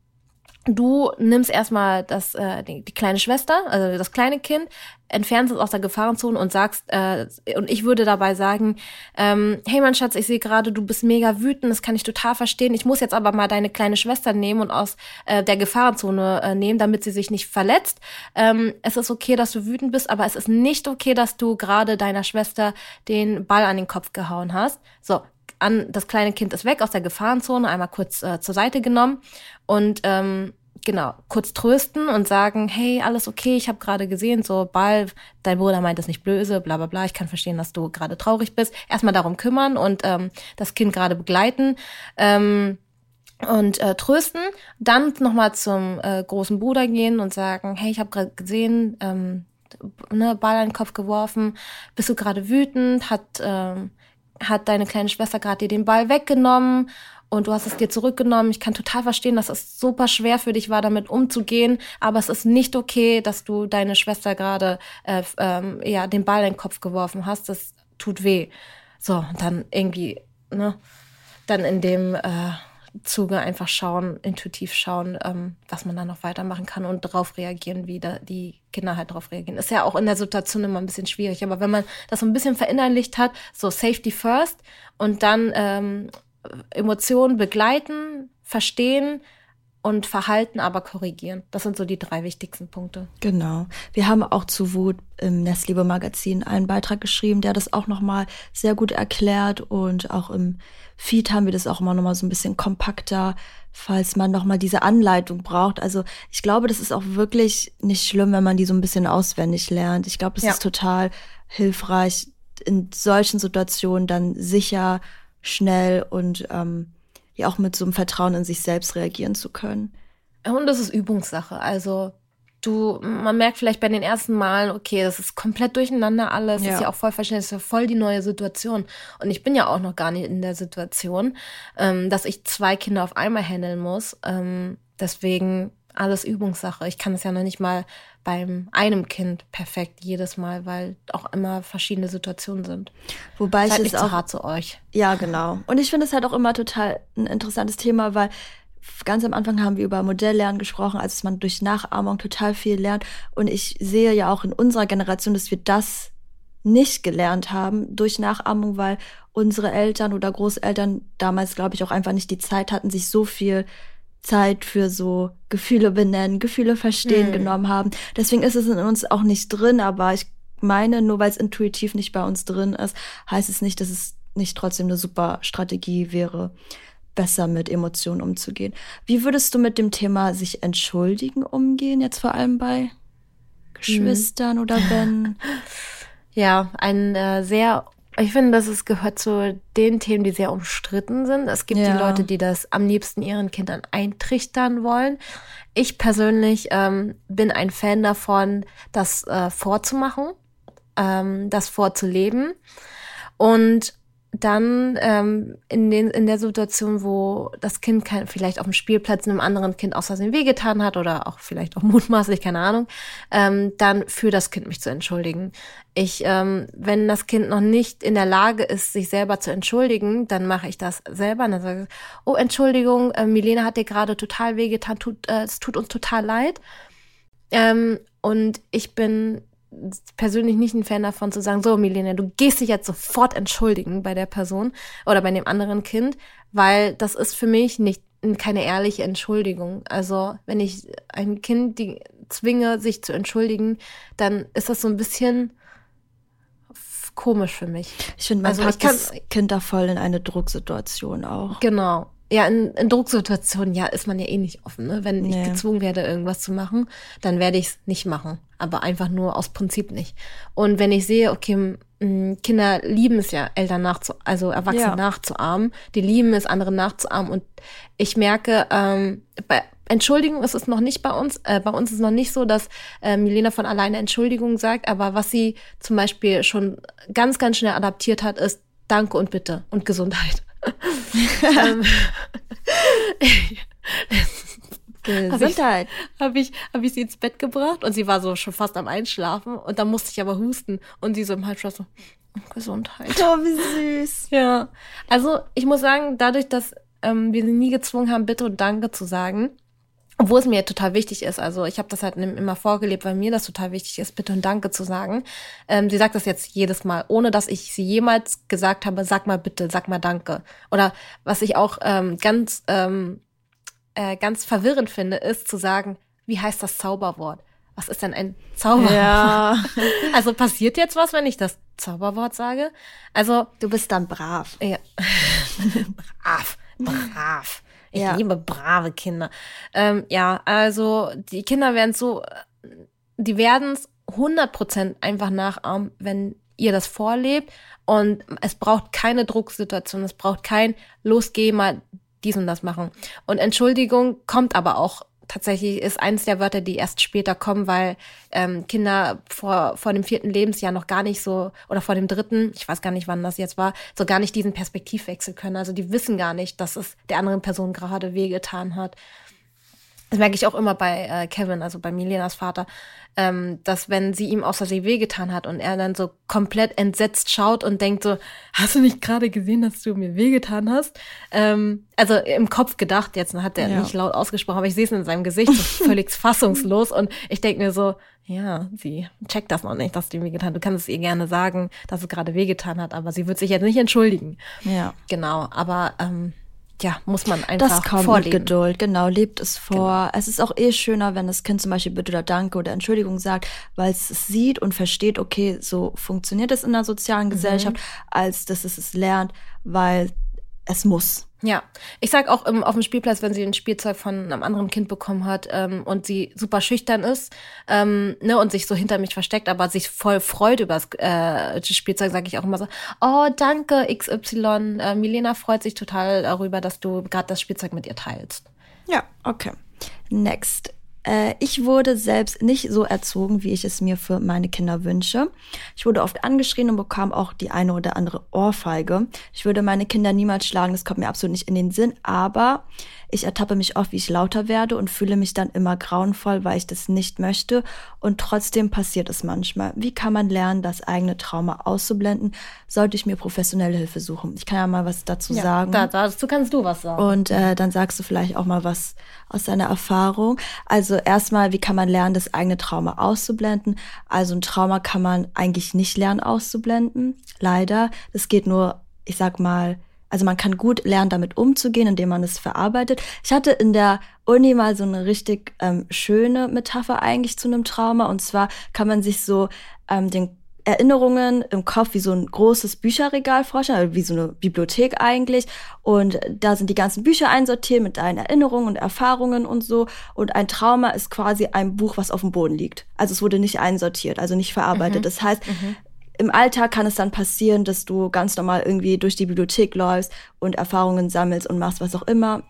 du nimmst erstmal das, äh, die, die kleine Schwester, also das kleine Kind, entfernst es aus der Gefahrenzone und sagst, äh, und ich würde dabei sagen, ähm, hey mein Schatz, ich sehe gerade, du bist mega wütend, das kann ich total verstehen. Ich muss jetzt aber mal deine kleine Schwester nehmen und aus äh, der Gefahrenzone äh, nehmen, damit sie sich nicht verletzt. Ähm, es ist okay, dass du wütend bist, aber es ist nicht okay, dass du gerade deiner Schwester den Ball an den Kopf gehauen hast. So, an, das kleine Kind ist weg aus der Gefahrenzone, einmal kurz äh, zur Seite genommen und ähm, genau, kurz trösten und sagen, hey, alles okay, ich habe gerade gesehen, so Ball, dein Bruder meint es nicht böse, bla bla bla, ich kann verstehen, dass du gerade traurig bist. Erstmal darum kümmern und ähm, das Kind gerade begleiten. Ähm, und äh, trösten, dann nochmal zum äh, großen Bruder gehen und sagen, hey, ich habe gerade gesehen, ähm, ne, Ball an den Kopf geworfen, bist du gerade wütend, hat ähm, hat deine kleine Schwester gerade dir den Ball weggenommen und du hast es dir zurückgenommen. Ich kann total verstehen, dass es super schwer für dich war, damit umzugehen, aber es ist nicht okay, dass du deine Schwester gerade äh, ähm, ja den Ball in den Kopf geworfen hast. Das tut weh. So, dann irgendwie, ne, dann in dem äh, Zuge einfach schauen, intuitiv schauen, ähm, was man dann noch weitermachen kann und darauf reagieren, wie da die Kinder halt darauf reagieren. Ist ja auch in der Situation immer ein bisschen schwierig, aber wenn man das so ein bisschen verinnerlicht hat, so Safety first und dann ähm, Emotionen begleiten, verstehen und Verhalten aber korrigieren. Das sind so die drei wichtigsten Punkte. Genau. Wir haben auch zu Wut im Nestliebe Magazin einen Beitrag geschrieben, der das auch nochmal sehr gut erklärt und auch im Feed haben wir das auch immer nochmal so ein bisschen kompakter, falls man nochmal diese Anleitung braucht. Also ich glaube, das ist auch wirklich nicht schlimm, wenn man die so ein bisschen auswendig lernt. Ich glaube, das ja. ist total hilfreich, in solchen Situationen dann sicher schnell und ähm, ja auch mit so einem Vertrauen in sich selbst reagieren zu können. Und das ist Übungssache. Also du, man merkt vielleicht bei den ersten Malen, okay, das ist komplett durcheinander alles, ja. ist ja auch voll verständlich, das ist ja voll die neue Situation. Und ich bin ja auch noch gar nicht in der Situation, ähm, dass ich zwei Kinder auf einmal handeln muss. Ähm, deswegen alles Übungssache. Ich kann es ja noch nicht mal beim einem Kind perfekt jedes Mal, weil auch immer verschiedene Situationen sind. Wobei Seid ich es auch hart zu euch. Ja, genau. Und ich finde es halt auch immer total ein interessantes Thema, weil ganz am Anfang haben wir über Modelllernen gesprochen, als man durch Nachahmung total viel lernt. Und ich sehe ja auch in unserer Generation, dass wir das nicht gelernt haben durch Nachahmung, weil unsere Eltern oder Großeltern damals, glaube ich, auch einfach nicht die Zeit hatten, sich so viel Zeit für so Gefühle benennen, Gefühle verstehen hm. genommen haben. Deswegen ist es in uns auch nicht drin, aber ich meine, nur weil es intuitiv nicht bei uns drin ist, heißt es nicht, dass es nicht trotzdem eine super Strategie wäre, besser mit Emotionen umzugehen. Wie würdest du mit dem Thema sich entschuldigen umgehen, jetzt vor allem bei Geschwistern hm. oder wenn? [LAUGHS] Ja, ein äh, sehr ich finde, das ist, gehört zu den Themen, die sehr umstritten sind. Es gibt ja. die Leute, die das am liebsten ihren Kindern eintrichtern wollen. Ich persönlich ähm, bin ein Fan davon, das äh, vorzumachen, ähm, das vorzuleben. Und dann ähm, in, den, in der Situation, wo das Kind kein, vielleicht auf dem Spielplatz einem anderen Kind aus Versehen wehgetan hat oder auch vielleicht auch [LAUGHS] mutmaßlich, keine Ahnung, ähm, dann für das Kind mich zu entschuldigen. Ich, ähm, wenn das Kind noch nicht in der Lage ist, sich selber zu entschuldigen, dann mache ich das selber. Und dann sage ich, oh, Entschuldigung, äh, Milena hat dir gerade total wehgetan, tut, äh, es tut uns total leid. Ähm, und ich bin persönlich nicht ein Fan davon zu sagen, so Milena, du gehst dich jetzt sofort entschuldigen bei der Person oder bei dem anderen Kind, weil das ist für mich nicht keine ehrliche Entschuldigung. Also wenn ich ein Kind die zwinge, sich zu entschuldigen, dann ist das so ein bisschen komisch für mich. Ich finde, man also packt das Kind da voll in eine Drucksituation auch. Genau ja, in, in Drucksituationen, ja, ist man ja eh nicht offen. Ne? Wenn nee. ich gezwungen werde, irgendwas zu machen, dann werde ich es nicht machen. Aber einfach nur aus Prinzip nicht. Und wenn ich sehe, okay, Kinder lieben es ja, Eltern nachzu, also Erwachsene ja. nachzuahmen. Die lieben es, andere nachzuahmen. Und ich merke, ähm, bei Entschuldigung ist es noch nicht bei uns. Äh, bei uns ist es noch nicht so, dass äh, Milena von alleine Entschuldigung sagt. Aber was sie zum Beispiel schon ganz, ganz schnell adaptiert hat, ist Danke und Bitte und Gesundheit. Ähm, [LAUGHS] Gesundheit. Habe ich, hab ich sie ins Bett gebracht und sie war so schon fast am Einschlafen und dann musste ich aber husten und sie so im Halbschlaf so, Gesundheit. Oh, wie süß. [LAUGHS] Ja. Also ich muss sagen, dadurch, dass ähm, wir sie nie gezwungen haben, Bitte und Danke zu sagen, obwohl es mir total wichtig ist, also ich habe das halt immer vorgelebt, weil mir das total wichtig ist, bitte und danke zu sagen. Ähm, sie sagt das jetzt jedes Mal, ohne dass ich sie jemals gesagt habe, sag mal bitte, sag mal danke. Oder was ich auch ähm, ganz, ähm, äh, ganz verwirrend finde, ist zu sagen, wie heißt das Zauberwort? Was ist denn ein Zauberwort? Ja. [LAUGHS] also passiert jetzt was, wenn ich das Zauberwort sage? Also du bist dann brav. Ja. [LAUGHS] brav, brav. Ich ja. liebe brave Kinder. Ähm, ja, also die Kinder werden so, die werden es 100% einfach nachahmen, wenn ihr das vorlebt. Und es braucht keine Drucksituation, es braucht kein Los, geh mal dies und das machen. Und Entschuldigung kommt aber auch tatsächlich ist eines der Wörter, die erst später kommen, weil ähm, Kinder vor, vor dem vierten Lebensjahr noch gar nicht so, oder vor dem dritten, ich weiß gar nicht, wann das jetzt war, so gar nicht diesen Perspektivwechsel können. Also die wissen gar nicht, dass es der anderen Person gerade wehgetan hat. Das merke ich auch immer bei äh, Kevin, also bei Milenas Vater, ähm, dass wenn sie ihm außer sie wehgetan hat und er dann so komplett entsetzt schaut und denkt so, hast du nicht gerade gesehen, dass du mir wehgetan hast? Ähm, also im Kopf gedacht, jetzt hat er ja. nicht laut ausgesprochen, aber ich sehe es in seinem Gesicht, so [LAUGHS] völlig fassungslos und ich denke mir so, ja, sie checkt das noch nicht, dass du ihm wehgetan hat. Du kannst es ihr gerne sagen, dass es gerade wehgetan hat, aber sie wird sich jetzt nicht entschuldigen. Ja. Genau, aber ähm, ja, muss man einfach Das kommt vorleben. mit Geduld, genau, lebt es vor. Genau. Es ist auch eh schöner, wenn das Kind zum Beispiel Bitte oder Danke oder Entschuldigung sagt, weil es sieht und versteht, okay, so funktioniert es in der sozialen mhm. Gesellschaft, als dass es es lernt, weil es muss. Ja, ich sag auch im, auf dem Spielplatz, wenn sie ein Spielzeug von einem anderen Kind bekommen hat ähm, und sie super schüchtern ist ähm, ne, und sich so hinter mich versteckt, aber sich voll freut über das äh, Spielzeug, sage ich auch immer so, oh, danke XY, äh, Milena freut sich total darüber, dass du gerade das Spielzeug mit ihr teilst. Ja, okay. Next. Äh, ich wurde selbst nicht so erzogen, wie ich es mir für meine Kinder wünsche. Ich wurde oft angeschrien und bekam auch die eine oder andere Ohrfeige. Ich würde meine Kinder niemals schlagen, das kommt mir absolut nicht in den Sinn, aber ich ertappe mich oft, wie ich lauter werde und fühle mich dann immer grauenvoll, weil ich das nicht möchte. Und trotzdem passiert es manchmal. Wie kann man lernen, das eigene Trauma auszublenden? Sollte ich mir professionelle Hilfe suchen? Ich kann ja mal was dazu ja, sagen. Da, dazu kannst du was sagen. Und äh, dann sagst du vielleicht auch mal was aus deiner Erfahrung. Also erstmal, wie kann man lernen, das eigene Trauma auszublenden? Also ein Trauma kann man eigentlich nicht lernen auszublenden. Leider. Das geht nur, ich sag mal, also man kann gut lernen, damit umzugehen, indem man es verarbeitet. Ich hatte in der Uni mal so eine richtig ähm, schöne Metapher eigentlich zu einem Trauma. Und zwar kann man sich so ähm, den Erinnerungen im Kopf wie so ein großes Bücherregal vorstellen, also wie so eine Bibliothek eigentlich. Und da sind die ganzen Bücher einsortiert mit deinen Erinnerungen und Erfahrungen und so. Und ein Trauma ist quasi ein Buch, was auf dem Boden liegt. Also es wurde nicht einsortiert, also nicht verarbeitet. Mhm. Das heißt, mhm im Alltag kann es dann passieren, dass du ganz normal irgendwie durch die Bibliothek läufst und Erfahrungen sammelst und machst was auch immer.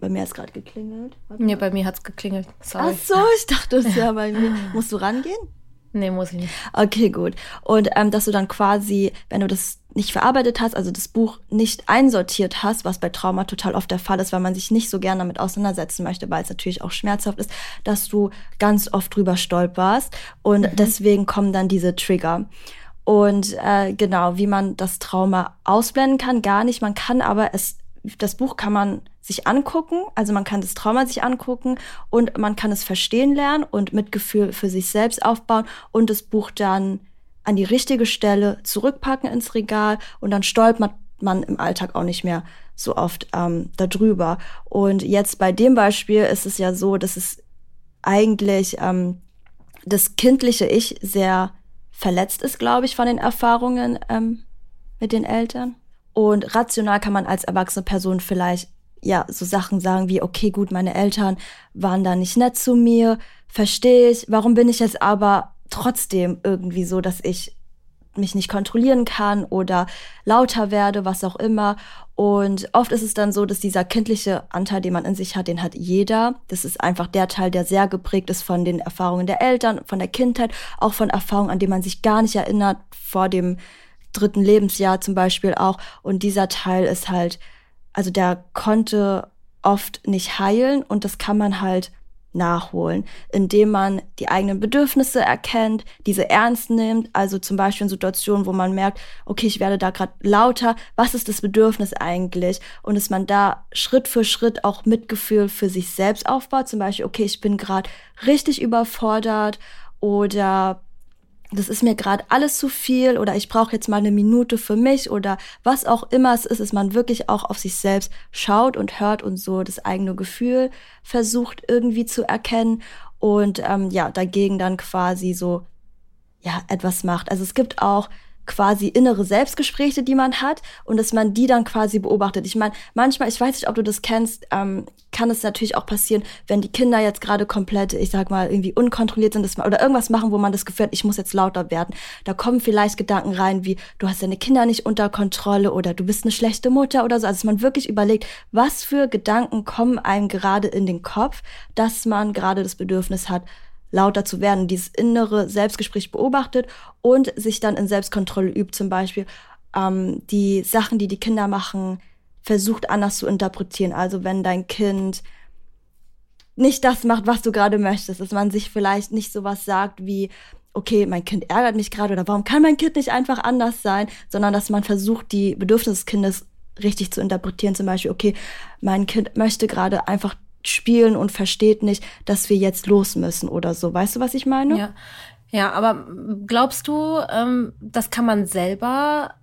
Bei mir hat es gerade geklingelt. Warte nee, bei mir hat es geklingelt. Sorry. Ach so, ich dachte, es wäre bei mir. [LAUGHS] Musst du rangehen? Nee, muss ich nicht. Okay, gut. Und ähm, dass du dann quasi, wenn du das nicht verarbeitet hast, also das Buch nicht einsortiert hast, was bei Trauma total oft der Fall ist, weil man sich nicht so gerne damit auseinandersetzen möchte, weil es natürlich auch schmerzhaft ist, dass du ganz oft drüber stolperst und mhm. deswegen kommen dann diese Trigger. Und äh, genau, wie man das Trauma ausblenden kann, gar nicht. Man kann aber es, das Buch kann man sich angucken, also man kann das Trauma sich angucken und man kann es verstehen lernen und Mitgefühl für sich selbst aufbauen und das Buch dann an die richtige Stelle zurückpacken ins Regal und dann stolpert man im Alltag auch nicht mehr so oft ähm, darüber. Und jetzt bei dem Beispiel ist es ja so, dass es eigentlich ähm, das kindliche Ich sehr verletzt ist, glaube ich, von den Erfahrungen ähm, mit den Eltern. Und rational kann man als erwachsene Person vielleicht ja so Sachen sagen wie, okay, gut, meine Eltern waren da nicht nett zu mir, verstehe ich. Warum bin ich jetzt aber trotzdem irgendwie so, dass ich mich nicht kontrollieren kann oder lauter werde, was auch immer. Und oft ist es dann so, dass dieser kindliche Anteil, den man in sich hat, den hat jeder. Das ist einfach der Teil, der sehr geprägt ist von den Erfahrungen der Eltern, von der Kindheit, auch von Erfahrungen, an die man sich gar nicht erinnert, vor dem dritten Lebensjahr zum Beispiel auch. Und dieser Teil ist halt, also der konnte oft nicht heilen und das kann man halt nachholen, indem man die eigenen Bedürfnisse erkennt, diese ernst nimmt, also zum Beispiel in Situationen, wo man merkt, okay, ich werde da gerade lauter, was ist das Bedürfnis eigentlich? Und dass man da Schritt für Schritt auch Mitgefühl für sich selbst aufbaut, zum Beispiel, okay, ich bin gerade richtig überfordert oder das ist mir gerade alles zu viel oder ich brauche jetzt mal eine Minute für mich oder was auch immer es ist, dass man wirklich auch auf sich selbst schaut und hört und so das eigene Gefühl versucht irgendwie zu erkennen und ähm, ja, dagegen dann quasi so ja etwas macht. Also es gibt auch quasi innere Selbstgespräche, die man hat und dass man die dann quasi beobachtet. Ich meine, manchmal, ich weiß nicht, ob du das kennst, ähm, kann es natürlich auch passieren, wenn die Kinder jetzt gerade komplett, ich sag mal, irgendwie unkontrolliert sind dass man, oder irgendwas machen, wo man das Gefühl hat, ich muss jetzt lauter werden. Da kommen vielleicht Gedanken rein, wie du hast deine Kinder nicht unter Kontrolle oder du bist eine schlechte Mutter oder so. Also dass man wirklich überlegt, was für Gedanken kommen einem gerade in den Kopf, dass man gerade das Bedürfnis hat, lauter zu werden, dieses innere Selbstgespräch beobachtet und sich dann in Selbstkontrolle übt, zum Beispiel ähm, die Sachen, die die Kinder machen, versucht anders zu interpretieren. Also wenn dein Kind nicht das macht, was du gerade möchtest, dass man sich vielleicht nicht sowas sagt wie, okay, mein Kind ärgert mich gerade oder warum kann mein Kind nicht einfach anders sein, sondern dass man versucht, die Bedürfnisse des Kindes richtig zu interpretieren. Zum Beispiel, okay, mein Kind möchte gerade einfach spielen und versteht nicht, dass wir jetzt los müssen oder so. Weißt du, was ich meine? Ja, ja aber glaubst du, ähm, das kann man selber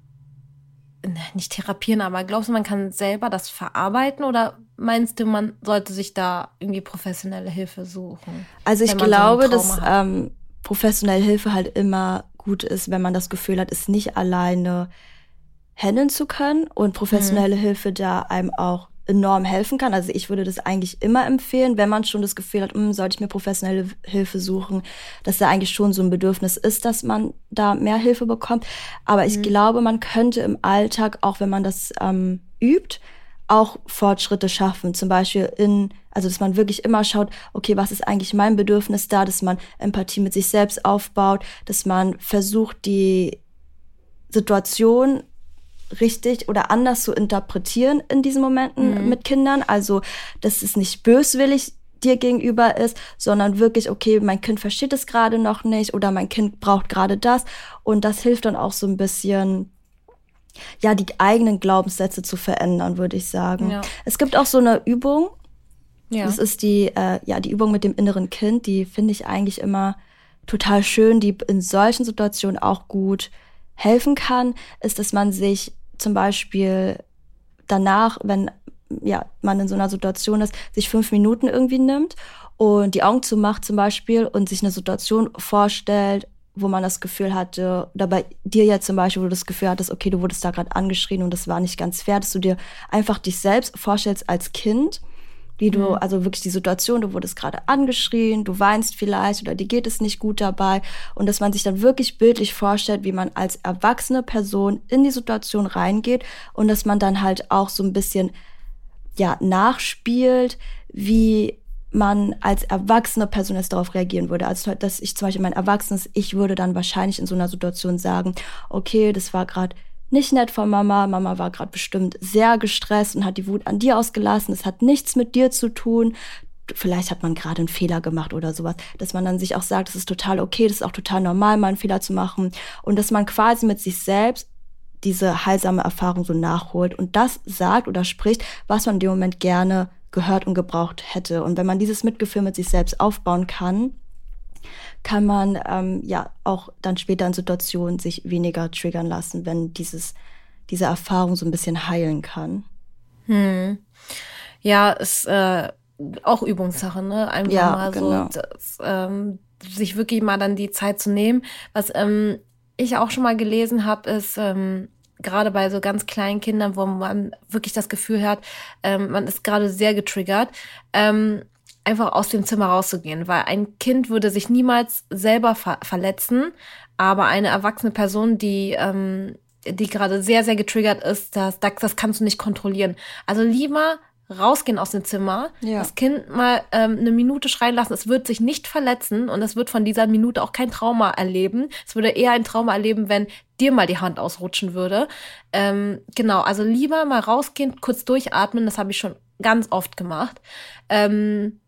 nicht therapieren, aber glaubst du, man kann selber das verarbeiten oder meinst du, man sollte sich da irgendwie professionelle Hilfe suchen? Also ich glaube, so dass ähm, professionelle Hilfe halt immer gut ist, wenn man das Gefühl hat, es nicht alleine handeln zu können und professionelle mhm. Hilfe da einem auch enorm helfen kann. Also ich würde das eigentlich immer empfehlen, wenn man schon das Gefühl hat, hm, sollte ich mir professionelle Hilfe suchen, dass da eigentlich schon so ein Bedürfnis ist, dass man da mehr Hilfe bekommt. Aber ich mhm. glaube, man könnte im Alltag, auch wenn man das ähm, übt, auch Fortschritte schaffen. Zum Beispiel in, also dass man wirklich immer schaut, okay, was ist eigentlich mein Bedürfnis da, dass man Empathie mit sich selbst aufbaut, dass man versucht, die Situation richtig oder anders zu interpretieren in diesen Momenten mhm. mit Kindern. Also, dass es nicht böswillig dir gegenüber ist, sondern wirklich, okay, mein Kind versteht es gerade noch nicht oder mein Kind braucht gerade das. Und das hilft dann auch so ein bisschen, ja, die eigenen Glaubenssätze zu verändern, würde ich sagen. Ja. Es gibt auch so eine Übung. Ja. Das ist die, äh, ja, die Übung mit dem inneren Kind. Die finde ich eigentlich immer total schön, die in solchen Situationen auch gut helfen kann, ist, dass man sich zum Beispiel danach, wenn ja, man in so einer Situation ist, sich fünf Minuten irgendwie nimmt und die Augen zumacht zum Beispiel und sich eine Situation vorstellt, wo man das Gefühl hatte, oder bei dir jetzt zum Beispiel, wo du das Gefühl hattest, okay, du wurdest da gerade angeschrien und das war nicht ganz fair, dass du dir einfach dich selbst vorstellst als Kind, Wie du, mhm. also wirklich die Situation, du wurdest gerade angeschrien, du weinst vielleicht oder dir geht es nicht gut dabei. Und dass man sich dann wirklich bildlich vorstellt, wie man als erwachsene Person in die Situation reingeht und dass man dann halt auch so ein bisschen, ja, nachspielt, wie man als erwachsene Person jetzt darauf reagieren würde. Also dass ich zum Beispiel mein erwachsenes Ich würde dann wahrscheinlich in so einer Situation sagen, okay, das war gerade nicht nett von Mama. Mama war gerade bestimmt sehr gestresst und hat die Wut an dir ausgelassen. Es hat nichts mit dir zu tun. Vielleicht hat man gerade einen Fehler gemacht oder sowas, dass man dann sich auch sagt, es ist total okay, das ist auch total normal, mal einen Fehler zu machen und dass man quasi mit sich selbst diese heilsame Erfahrung so nachholt und das sagt oder spricht, was man in dem Moment gerne gehört und gebraucht hätte. Und wenn man dieses Mitgefühl mit sich selbst aufbauen kann, kann man ähm, ja auch dann später in Situationen sich weniger triggern lassen, wenn dieses, diese Erfahrung so ein bisschen heilen kann. Hm. Ja, ist äh, auch Übungssache, ne? Einfach ja, mal genau. so das, ähm, sich wirklich mal dann die Zeit zu nehmen. Was ähm, ich auch schon mal gelesen habe, ist, ähm, gerade bei so ganz kleinen Kindern, wo man wirklich das Gefühl hat, ähm, man ist gerade sehr getriggert, ähm, einfach aus dem Zimmer rauszugehen, weil ein Kind würde sich niemals selber ver verletzen, aber eine erwachsene Person, die ähm, die gerade sehr sehr getriggert ist, das, das das kannst du nicht kontrollieren. Also lieber rausgehen aus dem Zimmer, ja. das Kind mal ähm, eine Minute schreien lassen. Es wird sich nicht verletzen und es wird von dieser Minute auch kein Trauma erleben. Es würde eher ein Trauma erleben, wenn dir mal die Hand ausrutschen würde. Ähm, genau, also lieber mal rausgehen, kurz durchatmen. Das habe ich schon ganz oft gemacht. Ähm,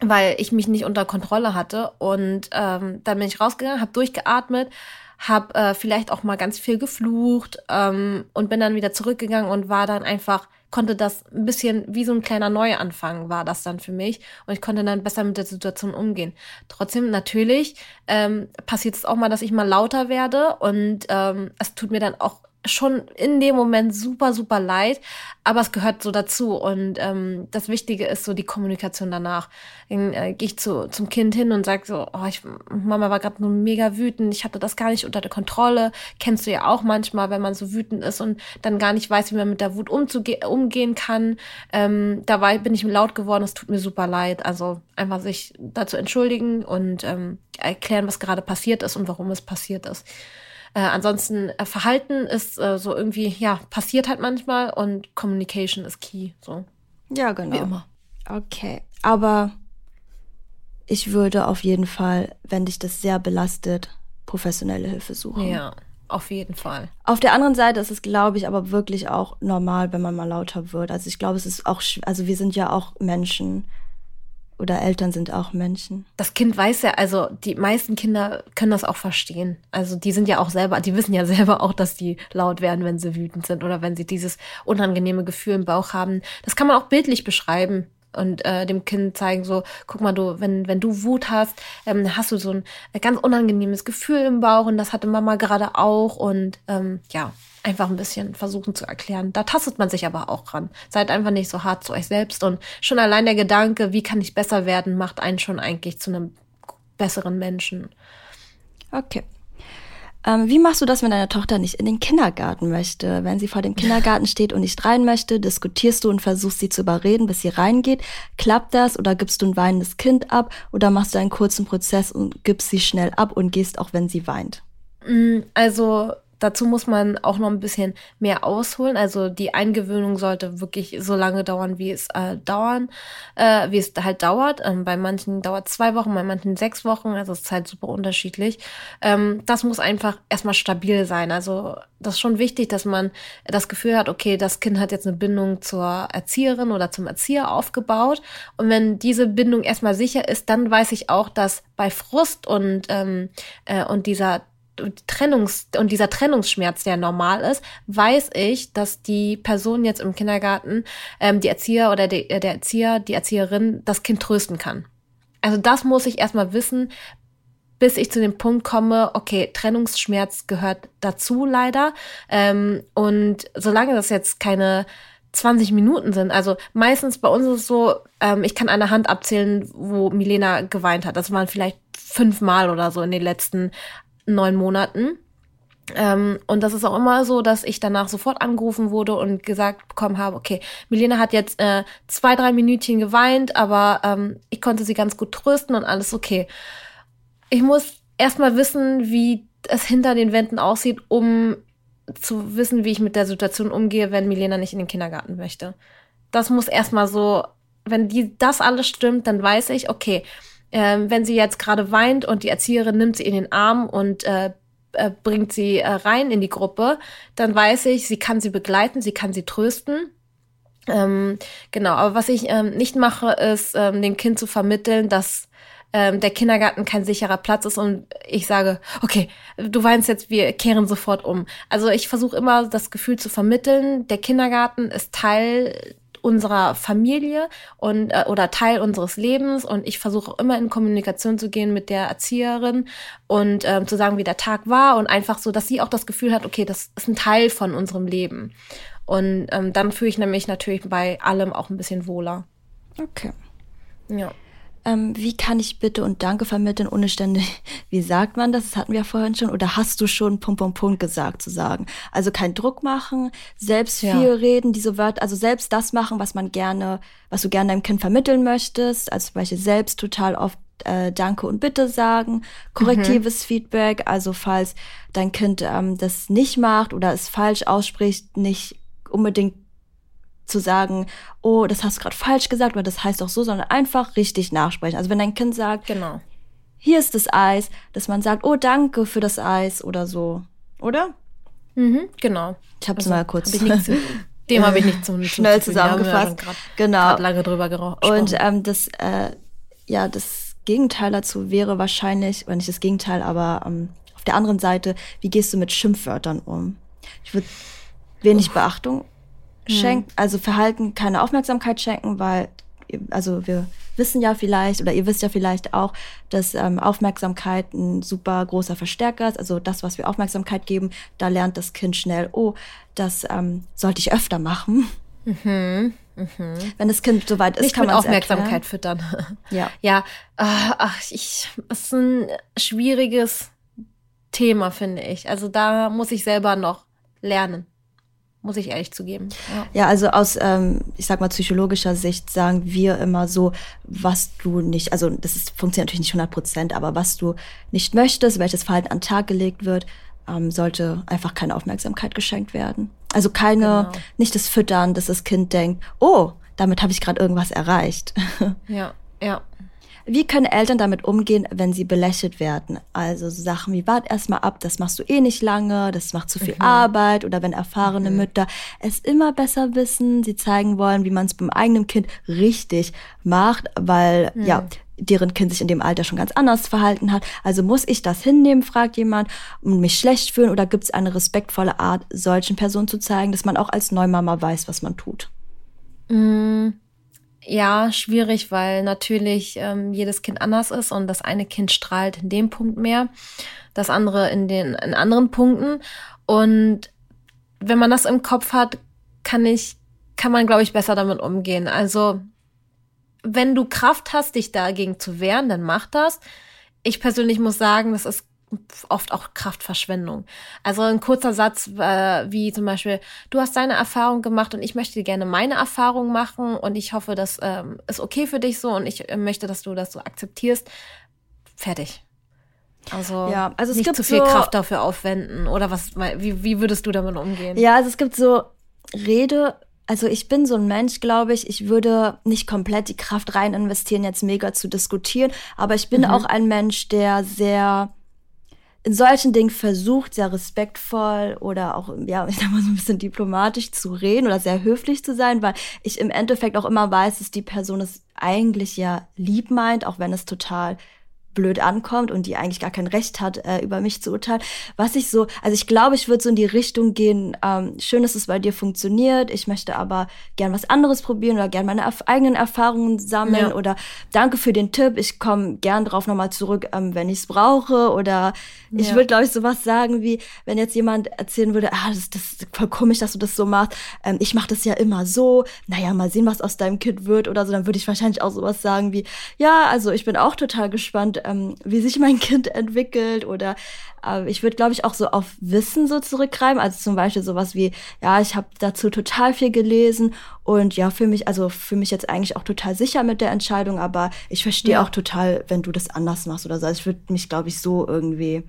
weil ich mich nicht unter Kontrolle hatte. Und ähm, dann bin ich rausgegangen, habe durchgeatmet, habe äh, vielleicht auch mal ganz viel geflucht ähm, und bin dann wieder zurückgegangen und war dann einfach konnte das ein bisschen wie so ein kleiner Neuanfang war das dann für mich und ich konnte dann besser mit der Situation umgehen. Trotzdem natürlich ähm, passiert es auch mal, dass ich mal lauter werde und ähm, es tut mir dann auch schon in dem Moment super, super leid, aber es gehört so dazu. Und ähm, das Wichtige ist so die Kommunikation danach. Dann äh, gehe ich zu, zum Kind hin und sage so, oh, ich, Mama war gerade nur mega wütend, ich hatte das gar nicht unter der Kontrolle. Kennst du ja auch manchmal, wenn man so wütend ist und dann gar nicht weiß, wie man mit der Wut umgehen kann. Ähm, da war, bin ich laut geworden, es tut mir super leid. Also einfach sich dazu entschuldigen und ähm, erklären, was gerade passiert ist und warum es passiert ist. Äh, ansonsten äh, Verhalten ist äh, so irgendwie, ja, passiert halt manchmal und Communication ist key. So. Ja, genau. Wie immer. Okay. Aber ich würde auf jeden Fall, wenn dich das sehr belastet, professionelle Hilfe suchen. Ja, auf jeden Fall. Auf der anderen Seite ist es, glaube ich, aber wirklich auch normal, wenn man mal lauter wird. Also ich glaube, es ist auch, also wir sind ja auch Menschen oder Eltern sind auch Menschen. Das Kind weiß ja, also die meisten Kinder können das auch verstehen. Also die sind ja auch selber, die wissen ja [LAUGHS] selber auch, dass die laut werden, wenn sie wütend sind oder wenn sie dieses unangenehme Gefühl im Bauch haben. Das kann man auch bildlich beschreiben und äh, dem Kind zeigen so, guck mal, du, wenn wenn du Wut hast, ähm, hast du so ein ganz unangenehmes Gefühl im Bauch und das hatte Mama gerade auch und ähm, ja, einfach ein bisschen versuchen zu erklären. Da tastet man sich aber auch ran. Seid einfach nicht so hart zu euch selbst und schon allein der Gedanke, wie kann ich besser werden, macht einen schon eigentlich zu einem besseren Menschen. Okay. Ähm, wie machst du das, wenn deine Tochter nicht in den Kindergarten möchte? Wenn sie vor dem Kindergarten steht und nicht rein möchte, diskutierst du und versuchst sie zu überreden, bis sie reingeht. Klappt das oder gibst du ein weinendes Kind ab oder machst du einen kurzen Prozess und gibst sie schnell ab und gehst auch, wenn sie weint? Mm, also Dazu muss man auch noch ein bisschen mehr ausholen. Also die Eingewöhnung sollte wirklich so lange dauern, wie es äh, dauern, äh, wie es halt dauert. Ähm, bei manchen dauert zwei Wochen, bei manchen sechs Wochen. Also es ist halt super unterschiedlich. Ähm, das muss einfach erstmal stabil sein. Also das ist schon wichtig, dass man das Gefühl hat, okay, das Kind hat jetzt eine Bindung zur Erzieherin oder zum Erzieher aufgebaut. Und wenn diese Bindung erstmal sicher ist, dann weiß ich auch, dass bei Frust und, ähm, äh, und dieser Trennungs und dieser Trennungsschmerz, der normal ist, weiß ich, dass die Person jetzt im Kindergarten, ähm, die Erzieher oder die, äh, der Erzieher, die Erzieherin, das Kind trösten kann. Also das muss ich erstmal wissen, bis ich zu dem Punkt komme, okay, Trennungsschmerz gehört dazu leider. Ähm, und solange das jetzt keine 20 Minuten sind. Also meistens bei uns ist es so, ähm, ich kann eine Hand abzählen, wo Milena geweint hat. Das waren vielleicht fünfmal oder so in den letzten neun Monaten. Ähm, und das ist auch immer so, dass ich danach sofort angerufen wurde und gesagt bekommen habe, okay, Milena hat jetzt äh, zwei, drei Minütchen geweint, aber ähm, ich konnte sie ganz gut trösten und alles okay. Ich muss erstmal wissen, wie es hinter den Wänden aussieht, um zu wissen, wie ich mit der Situation umgehe, wenn Milena nicht in den Kindergarten möchte. Das muss erstmal so, wenn die das alles stimmt, dann weiß ich, okay, äh, wenn sie jetzt gerade weint und die Erzieherin nimmt sie in den Arm und äh, äh, bringt sie äh, rein in die Gruppe, dann weiß ich, sie kann sie begleiten, sie kann sie trösten. Ähm, genau, aber was ich ähm, nicht mache, ist ähm, dem Kind zu vermitteln, dass ähm, der Kindergarten kein sicherer Platz ist und ich sage, okay, du weinst jetzt, wir kehren sofort um. Also ich versuche immer das Gefühl zu vermitteln, der Kindergarten ist Teil unserer Familie und äh, oder Teil unseres Lebens und ich versuche immer in Kommunikation zu gehen mit der Erzieherin und ähm, zu sagen, wie der Tag war und einfach so, dass sie auch das Gefühl hat, okay, das ist ein Teil von unserem Leben. Und ähm, dann fühle ich nämlich natürlich bei allem auch ein bisschen wohler. Okay. Ja ähm, wie kann ich Bitte und Danke vermitteln, ohne ständig, [LAUGHS] wie sagt man das? Das hatten wir ja vorhin schon. Oder hast du schon Punkt, Punkt, Punkt gesagt zu sagen? Also kein Druck machen, selbst viel ja. reden, diese Wörter, also selbst das machen, was man gerne, was du gerne deinem Kind vermitteln möchtest. Also zum Beispiel selbst total oft äh, Danke und Bitte sagen, korrektives mhm. Feedback, also falls dein Kind ähm, das nicht macht oder es falsch ausspricht, nicht unbedingt zu sagen, oh, das hast du gerade falsch gesagt oder das heißt doch so, sondern einfach richtig nachsprechen. Also wenn dein Kind sagt, genau. hier ist das Eis, dass man sagt, oh, danke für das Eis oder so, oder? Mhm, genau. Ich habe es also, mal kurz. Hab zu, [LAUGHS] dem habe ich nicht so schnell zusammengefasst. Ja genau. lange drüber gesprochen. Und ähm, das, äh, ja, das Gegenteil dazu wäre wahrscheinlich, oder nicht das Gegenteil, aber ähm, auf der anderen Seite, wie gehst du mit Schimpfwörtern um? Ich würde wenig oh. Beachtung schenken, hm. also Verhalten keine Aufmerksamkeit schenken, weil, also wir wissen ja vielleicht oder ihr wisst ja vielleicht auch, dass ähm, Aufmerksamkeit ein super großer Verstärker ist. Also das, was wir Aufmerksamkeit geben, da lernt das Kind schnell, oh, das ähm, sollte ich öfter machen. Mhm. Mhm. Wenn das Kind soweit ist, Nicht kann man Aufmerksamkeit füttern. Ja. [LAUGHS] Ja, äh, ach, ich, es ist ein schwieriges Thema, finde ich. Also da muss ich selber noch lernen muss ich ehrlich zugeben. Ja, ja also aus, ähm, ich sag mal, psychologischer Sicht sagen wir immer so, was du nicht, also das ist, funktioniert natürlich nicht 100 Prozent, aber was du nicht möchtest, welches Verhalten an den Tag gelegt wird, ähm, sollte einfach keine Aufmerksamkeit geschenkt werden. Also keine, genau. nicht das Füttern, dass das Kind denkt, oh, damit habe ich gerade irgendwas erreicht. [LAUGHS] Ja, ja. Wie können Eltern damit umgehen, wenn sie belächelt werden? Also so Sachen wie, wart erstmal ab, das machst du eh nicht lange, das macht zu viel mhm. Arbeit oder wenn erfahrene mhm. Mütter es immer besser wissen, sie zeigen wollen, wie man es beim eigenen Kind richtig macht, weil mhm. ja, deren Kind sich in dem Alter schon ganz anders verhalten hat. Also muss ich das hinnehmen, fragt jemand, und mich schlecht fühlen oder gibt es eine respektvolle Art, solchen Personen zu zeigen, dass man auch als Neumama weiß, was man tut? Mhm. Ja, schwierig, weil natürlich ähm, jedes Kind anders ist und das eine Kind strahlt in dem Punkt mehr, das andere in den in anderen Punkten. Und wenn man das im Kopf hat, kann ich, kann man, glaube ich, besser damit umgehen. Also, wenn du Kraft hast, dich dagegen zu wehren, dann mach das. Ich persönlich muss sagen, das ist oft auch Kraftverschwendung. Also ein kurzer Satz äh, wie zum Beispiel, du hast deine Erfahrung gemacht und ich möchte gerne meine Erfahrung machen und ich hoffe, das ähm, ist okay für dich so und ich äh, möchte, dass du das so akzeptierst. Fertig. Also, ja, also es nicht gibt zu viel so, Kraft dafür aufwenden oder was? Wie, wie würdest du damit umgehen? Ja, also es gibt so Rede also ich bin so ein Mensch, glaube ich, ich würde nicht komplett die Kraft rein investieren, jetzt mega zu diskutieren, aber ich bin mhm. auch ein Mensch, der sehr in solchen Dingen versucht, sehr respektvoll oder auch, ja, [LAUGHS] ich sag mal so ein bisschen diplomatisch zu reden oder sehr höflich zu sein, weil ich im Endeffekt auch immer weiß, dass die Person es eigentlich ja lieb meint, auch wenn es total blöd ankommt und die eigentlich gar kein Recht hat, äh, über mich zu urteilen. Was ich so, also ich glaube, ich würde so in die Richtung gehen, ähm, schön, dass es bei dir funktioniert, ich möchte aber gern was anderes probieren oder gern meine erf eigenen Erfahrungen sammeln ja. oder danke für den Tipp, ich komme gern drauf nochmal zurück, ähm, wenn ich es brauche oder ja. ich würde, glaube ich, sowas sagen wie, wenn jetzt jemand erzählen würde, ah, das, das ist voll komisch, dass du das so machst, ähm, ich mache das ja immer so, naja, mal sehen, was aus deinem Kind wird oder so, dann würde ich wahrscheinlich auch sowas sagen wie, ja, also ich bin auch total gespannt, ähm, wie sich mein [LAUGHS] Kind entwickelt oder äh, ich würde, glaube ich, auch so auf Wissen so zurückgreifen. Also zum Beispiel sowas wie, ja, ich habe dazu total viel gelesen und ja, für mich, also für mich jetzt eigentlich auch total sicher mit der Entscheidung, aber ich verstehe ja. auch total, wenn du das anders machst oder so. Also ich würde mich, glaube ich, so irgendwie,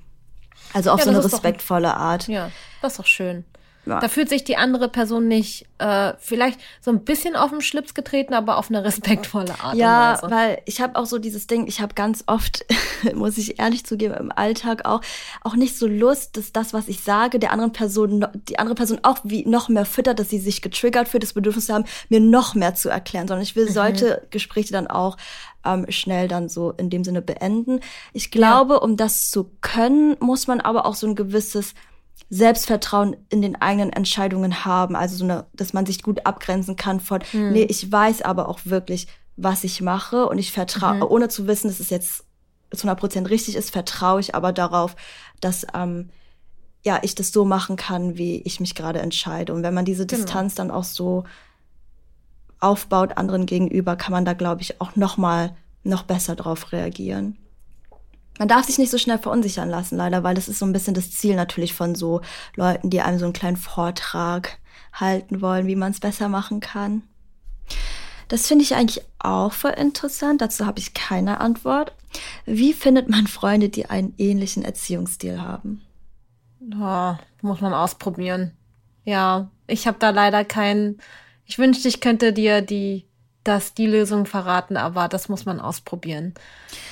also auf ja, so eine respektvolle doch, Art. Ja, das ist doch schön. Ja. Da fühlt sich die andere Person nicht äh, vielleicht so ein bisschen auf den Schlips getreten, aber auf eine respektvolle Art. Ja, weil ich habe auch so dieses Ding, ich habe ganz oft, [LAUGHS] muss ich ehrlich zugeben, im Alltag auch, auch nicht so Lust, dass das, was ich sage, der anderen Person, die andere Person auch wie noch mehr füttert, dass sie sich getriggert fühlt, das Bedürfnis haben, mir noch mehr zu erklären, sondern ich will mhm. solche Gespräche dann auch ähm, schnell dann so in dem Sinne beenden. Ich glaube, ja. um das zu können, muss man aber auch so ein gewisses Selbstvertrauen in den eigenen Entscheidungen haben. Also so eine, dass man sich gut abgrenzen kann von, mhm. nee, ich weiß aber auch wirklich, was ich mache und ich vertraue, mhm. ohne zu wissen, dass es jetzt zu 100 Prozent richtig ist, vertraue ich aber darauf, dass ähm, ja ich das so machen kann, wie ich mich gerade entscheide. Und wenn man diese genau. Distanz dann auch so aufbaut anderen gegenüber, kann man da glaube ich auch noch mal noch besser drauf reagieren man darf sich nicht so schnell verunsichern lassen, leider, weil das ist so ein bisschen das Ziel natürlich von so Leuten, die einem so einen kleinen Vortrag halten wollen, wie man es besser machen kann. Das finde ich eigentlich auch voll interessant. Dazu habe ich keine Antwort. Wie findet man Freunde, die einen ähnlichen Erziehungsstil haben? Oh, muss man ausprobieren. Ja, ich habe da leider keinen. Ich wünschte, ich könnte dir die das die Lösung verraten, aber das muss man ausprobieren.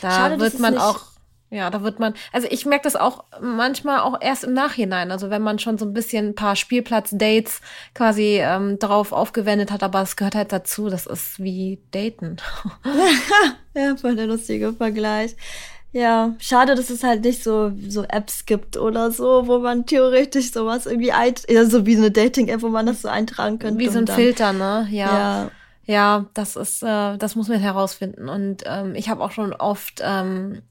Da Schade, wird man auch ja, da wird man, also ich merke das auch manchmal auch erst im Nachhinein, also wenn man schon so ein bisschen ein paar Spielplatz-Dates quasi ähm, darauf aufgewendet hat, aber es gehört halt dazu, das ist wie Daten. [LAUGHS] ja, voll der lustige Vergleich. Ja, schade, dass es halt nicht so, so Apps gibt oder so, wo man theoretisch sowas irgendwie ein, ja, so wie eine Dating-App, wo man das so eintragen könnte. Wie so ein Filter, ne? Ja. ja. Ja, das ist, äh, das muss man herausfinden. Und ähm, ich habe auch schon oft ähm,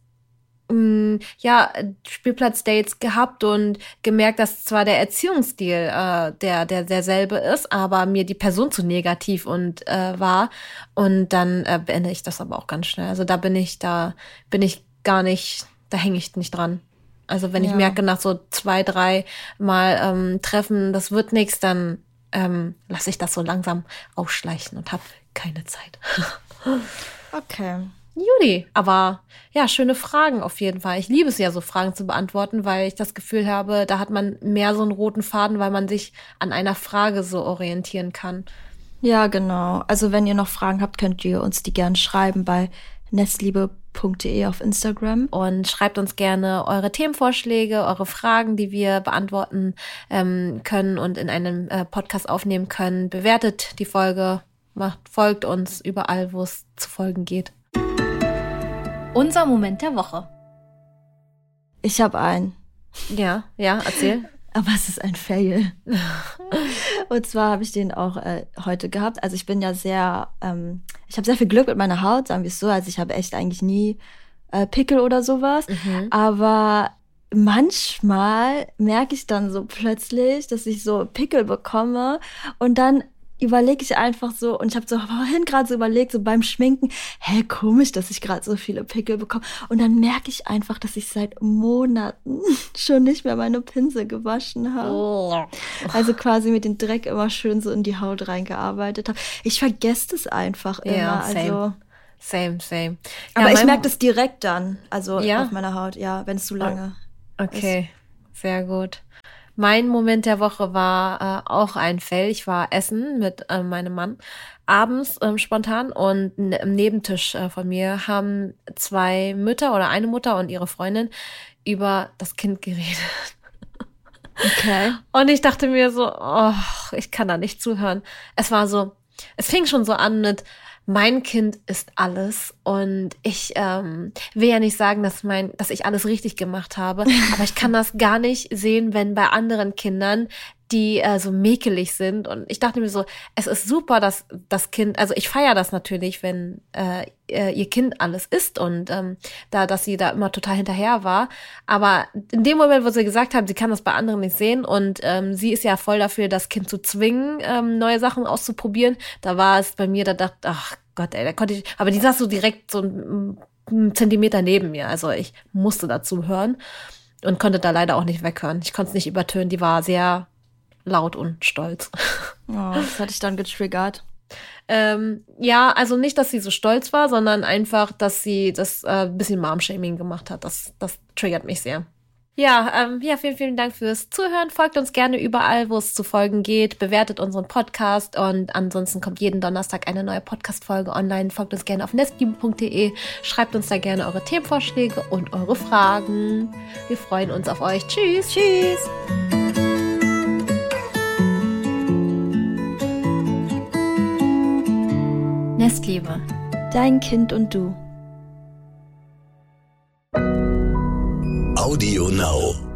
Mm, ja, Spielplatzdates gehabt und gemerkt, dass zwar der Erziehungsstil äh, der, der derselbe ist, aber mir die Person zu negativ und äh, war. Und dann äh, beende ich das aber auch ganz schnell. Also da bin ich, da bin ich gar nicht, da hänge ich nicht dran. Also wenn ja. ich merke, nach so zwei, drei Mal ähm, Treffen, das wird nichts, dann ähm, lasse ich das so langsam ausschleichen und habe keine Zeit. [LAUGHS] okay. Judy. Aber ja, schöne Fragen auf jeden Fall. Ich liebe es ja, so Fragen zu beantworten, weil ich das Gefühl habe, da hat man mehr so einen roten Faden, weil man sich an einer Frage so orientieren kann. Ja, genau. Also wenn ihr noch Fragen habt, könnt ihr uns die gerne schreiben bei nestliebe.de auf Instagram. Und schreibt uns gerne eure Themenvorschläge, eure Fragen, die wir beantworten ähm, können und in einem äh, Podcast aufnehmen können. Bewertet die Folge, macht, folgt uns überall, wo es zu folgen geht. Unser Moment der Woche. Ich habe einen. Ja, ja, erzähl. [LAUGHS] Aber es ist ein Fail. [LAUGHS] und zwar habe ich den auch äh, heute gehabt. Also ich bin ja sehr, ähm, ich habe sehr viel Glück mit meiner Haut, sagen wir es so. Also ich habe echt eigentlich nie äh, Pickel oder sowas. Mhm. Aber manchmal merke ich dann so plötzlich, dass ich so Pickel bekomme und dann überlege ich einfach so, und ich habe so vorhin gerade so überlegt, so beim Schminken, hä, komisch, dass ich gerade so viele Pickel bekomme. Und dann merke ich einfach, dass ich seit Monaten [LAUGHS] schon nicht mehr meine Pinsel gewaschen habe. Oh. Also quasi mit dem Dreck immer schön so in die Haut reingearbeitet habe. Ich vergesse das einfach immer. Ja, same. Also, same, same. Aber ja, ich merke das direkt dann, also ja? auf meiner Haut, ja, wenn es zu lange Okay, ist. sehr gut. Mein Moment der Woche war äh, auch ein Fell. Ich war essen mit äh, meinem Mann abends ähm, spontan und im Nebentisch äh, von mir haben zwei Mütter oder eine Mutter und ihre Freundin über das Kind geredet. Okay. Und ich dachte mir so, oh, ich kann da nicht zuhören. Es war so, es fing schon so an mit, mein Kind ist alles und ich ähm, will ja nicht sagen, dass mein, dass ich alles richtig gemacht habe, [LAUGHS] aber ich kann das gar nicht sehen, wenn bei anderen Kindern die äh, so mäkelig sind. Und ich dachte mir so, es ist super, dass das Kind, also ich feiere das natürlich, wenn äh, ihr Kind alles isst und ähm, da, dass sie da immer total hinterher war. Aber in dem Moment, wo sie gesagt haben, sie kann das bei anderen nicht sehen und ähm, sie ist ja voll dafür, das Kind zu zwingen, ähm, neue Sachen auszuprobieren, da war es bei mir, da dachte, ach Gott, ey, da konnte ich, aber die saß so direkt so einen Zentimeter neben mir. Also ich musste dazu hören und konnte da leider auch nicht weghören. Ich konnte es nicht übertönen. Die war sehr laut und stolz. Oh, das hatte ich dann getriggert. Ähm, ja, also nicht, dass sie so stolz war, sondern einfach, dass sie das äh, bisschen Mom-Shaming gemacht hat. Das, das triggert mich sehr. Ja, ähm, ja, vielen, vielen Dank fürs Zuhören. Folgt uns gerne überall, wo es zu folgen geht. Bewertet unseren Podcast und ansonsten kommt jeden Donnerstag eine neue Podcast-Folge online. Folgt uns gerne auf nestliebe.de. Schreibt uns da gerne eure Themenvorschläge und eure Fragen. Wir freuen uns auf euch. Tschüss. Tschüss. Nestliebe. Dein Kind und du. Audio Now.